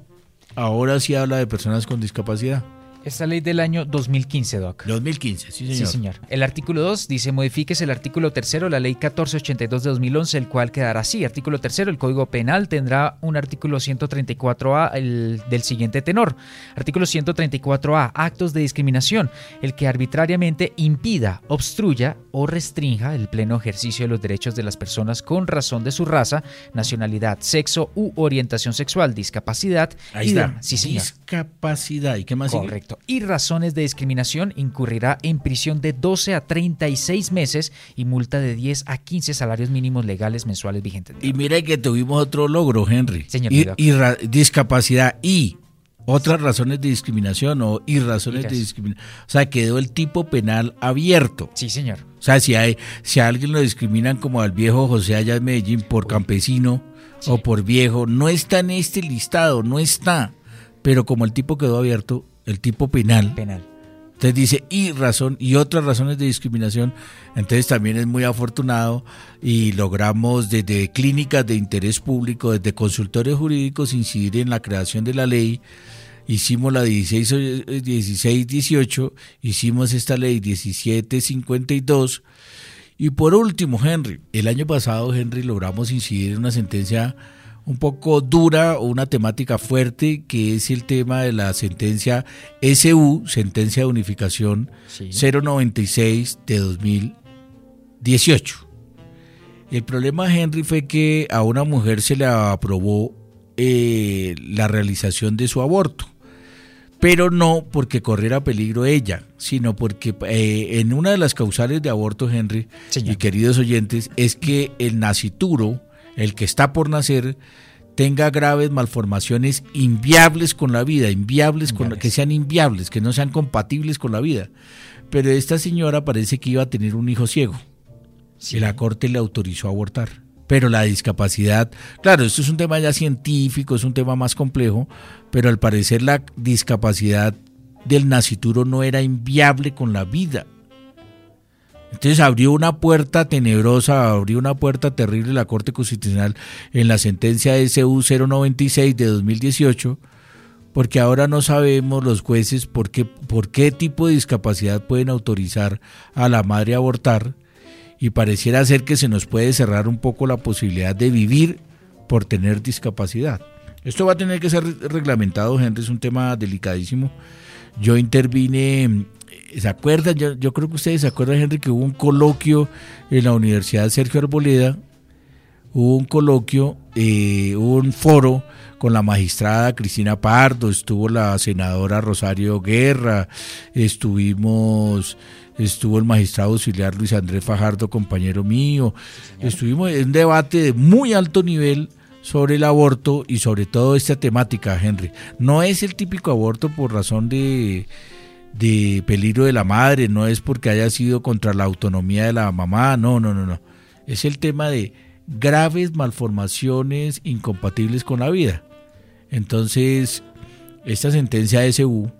Ahora sí habla de personas con discapacidad. Esta ley del año 2015, Doc. 2015, sí, señor. Sí, señor. El artículo 2 dice, modifíquese el artículo 3 la ley 1482 de 2011, el cual quedará así. Artículo 3 el Código Penal tendrá un artículo 134A el, del siguiente tenor. Artículo 134A, actos de discriminación, el que arbitrariamente impida, obstruya o restrinja el pleno ejercicio de los derechos de las personas con razón de su raza, nacionalidad, sexo u orientación sexual, discapacidad. Ahí está. Sí, señor. Discapacidad. ¿Y qué más Correcto y razones de discriminación, incurrirá en prisión de 12 a 36 meses y multa de 10 a 15 salarios mínimos legales mensuales vigentes. Y mire que tuvimos otro logro, Henry. Señor y, discapacidad y otras razones de discriminación o y razones de discriminación. O sea, quedó el tipo penal abierto. Sí, señor. O sea, si, hay, si a alguien lo discriminan como al viejo José allá en Medellín por campesino o por viejo, no está en este listado, no está. Pero como el tipo quedó abierto, el tipo penal. Penal. Entonces dice, y razón, y otras razones de discriminación. Entonces también es muy afortunado y logramos desde clínicas de interés público, desde consultorios jurídicos, incidir en la creación de la ley. Hicimos la 16, 16 18, hicimos esta ley 1752. Y por último, Henry, el año pasado, Henry, logramos incidir en una sentencia un poco dura o una temática fuerte que es el tema de la sentencia SU, sentencia de unificación 096 de 2018. El problema, Henry, fue que a una mujer se le aprobó eh, la realización de su aborto. Pero no porque corriera peligro ella, sino porque eh, en una de las causales de aborto, Henry, y queridos oyentes, es que el nacituro, el que está por nacer, tenga graves malformaciones inviables con la vida, inviables, Con, que sean inviables, que no sean compatibles con la vida. Pero esta señora parece que iba a tener un hijo ciego. Y la corte le autorizó a abortar pero la discapacidad, claro, esto es un tema ya científico, es un tema más complejo, pero al parecer la discapacidad del nacituro no era inviable con la vida. Entonces abrió una puerta tenebrosa, abrió una puerta terrible la Corte Constitucional en la sentencia SU 096 de 2018, porque ahora no sabemos los jueces por qué, por qué tipo de discapacidad pueden autorizar a la madre a abortar y pareciera ser que se nos puede cerrar un poco la posibilidad de vivir por tener discapacidad. Esto va a tener que ser reglamentado, gente, es un tema delicadísimo. Yo intervine, ¿se acuerdan? Yo, creo que ustedes se acuerdan, Henry, que hubo un coloquio en la Universidad Sergio Arboleda, hubo un coloquio, eh, hubo un foro con la magistrada Cristina Pardo, estuvo la senadora Rosario Guerra, estuvimos estuvo el magistrado auxiliar Luis Andrés Fajardo, compañero mío. Estuvimos en un debate de muy alto nivel sobre el aborto y sobre todo esta temática, Henry. No es el típico aborto por razón de, de peligro de la madre, no es porque haya sido contra la autonomía de la mamá, no, no, no, no. Es el tema de graves malformaciones incompatibles con la vida. Entonces, esta sentencia de SU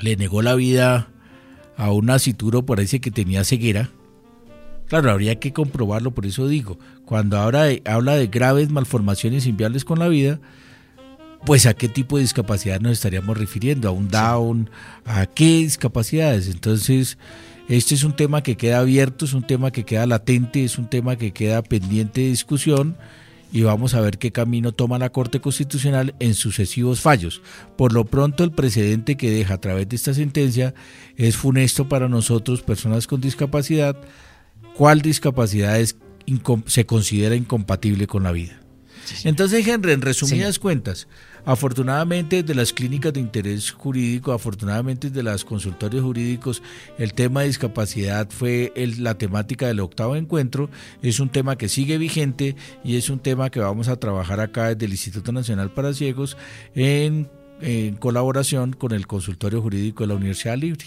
le negó la vida a un nacituro parece que tenía ceguera. Claro, habría que comprobarlo, por eso digo, cuando ahora habla de graves malformaciones inviables con la vida, pues a qué tipo de discapacidad nos estaríamos refiriendo, a un down, a qué discapacidades. Entonces, este es un tema que queda abierto, es un tema que queda latente, es un tema que queda pendiente de discusión y vamos a ver qué camino toma la Corte Constitucional en sucesivos fallos. Por lo pronto, el precedente que deja a través de esta sentencia es funesto para nosotros, personas con discapacidad, cuál discapacidad se considera incompatible con la vida. Entonces, Henry, en resumidas cuentas, afortunadamente de las clínicas de interés jurídico, afortunadamente de los consultorios jurídicos, el tema de discapacidad fue la temática del octavo encuentro, es un tema que sigue vigente y es un tema que vamos a trabajar acá desde el Instituto Nacional para Ciegos en, colaboración con el consultorio jurídico de la Universidad Libre.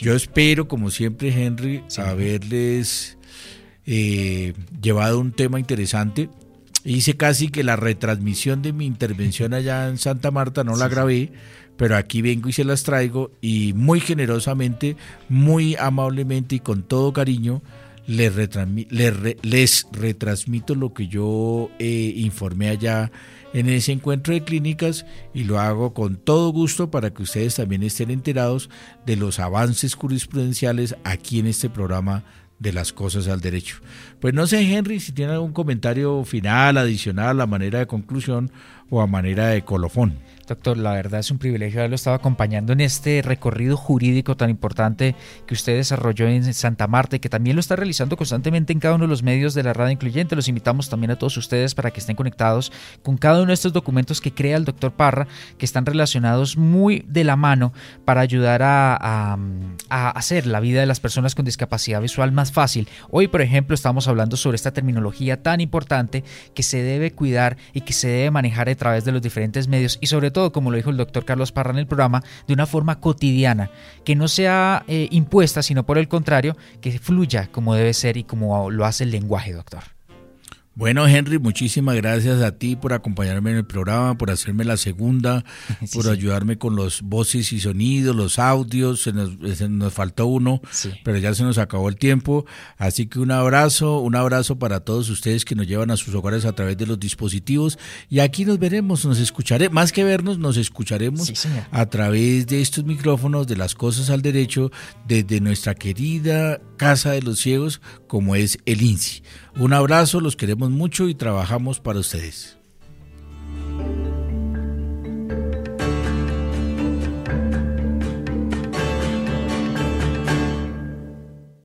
Yo espero, como siempre, Henry, haberles eh, llevado un tema interesante hice casi que la retransmisión de mi intervención allá en Santa Marta, no la grabé, pero aquí vengo y se las traigo y muy generosamente, muy amablemente y con todo cariño les, les, retransmito lo que yo eh, informé allá en ese encuentro de clínicas y lo hago con todo gusto para que ustedes también estén enterados de los avances jurisprudenciales aquí en este programa de las cosas al derecho. Pues no sé, Henry, si tiene algún comentario final, adicional, a manera de conclusión o a manera de colofón. Doctor, la verdad es un privilegio haberlo estado acompañando en este recorrido jurídico tan importante que usted desarrolló en Santa Marta y que también lo está realizando constantemente en cada uno de los medios de la radio incluyente. Los invitamos también a todos ustedes para que estén conectados con cada uno de estos documentos que crea el doctor Parra, que están relacionados muy de la mano para ayudar a, hacer la vida de las personas con discapacidad visual más fácil. Hoy, por ejemplo, estamos hablando sobre esta terminología tan importante que se debe cuidar y que se debe manejar a través de los diferentes medios y sobre todo, como lo dijo el doctor Carlos Parra en el programa, de una forma cotidiana, que no sea eh, impuesta, sino por el contrario, que fluya como debe ser y como lo hace el lenguaje, doctor. Bueno, Henry, muchísimas gracias a ti por acompañarme en el programa, por hacerme la segunda, por ayudarme con los voces y sonidos, los audios. Se nos, faltó uno, pero ya se nos acabó el tiempo. Así que un abrazo, un abrazo para todos ustedes que nos llevan a sus hogares a través de los dispositivos. Y aquí nos veremos, nos escucharemos, más que vernos, nos escucharemos a través de estos micrófonos de las cosas al derecho desde nuestra querida Casa de los Ciegos, como es el INSI. Un abrazo, los queremos mucho y trabajamos para ustedes.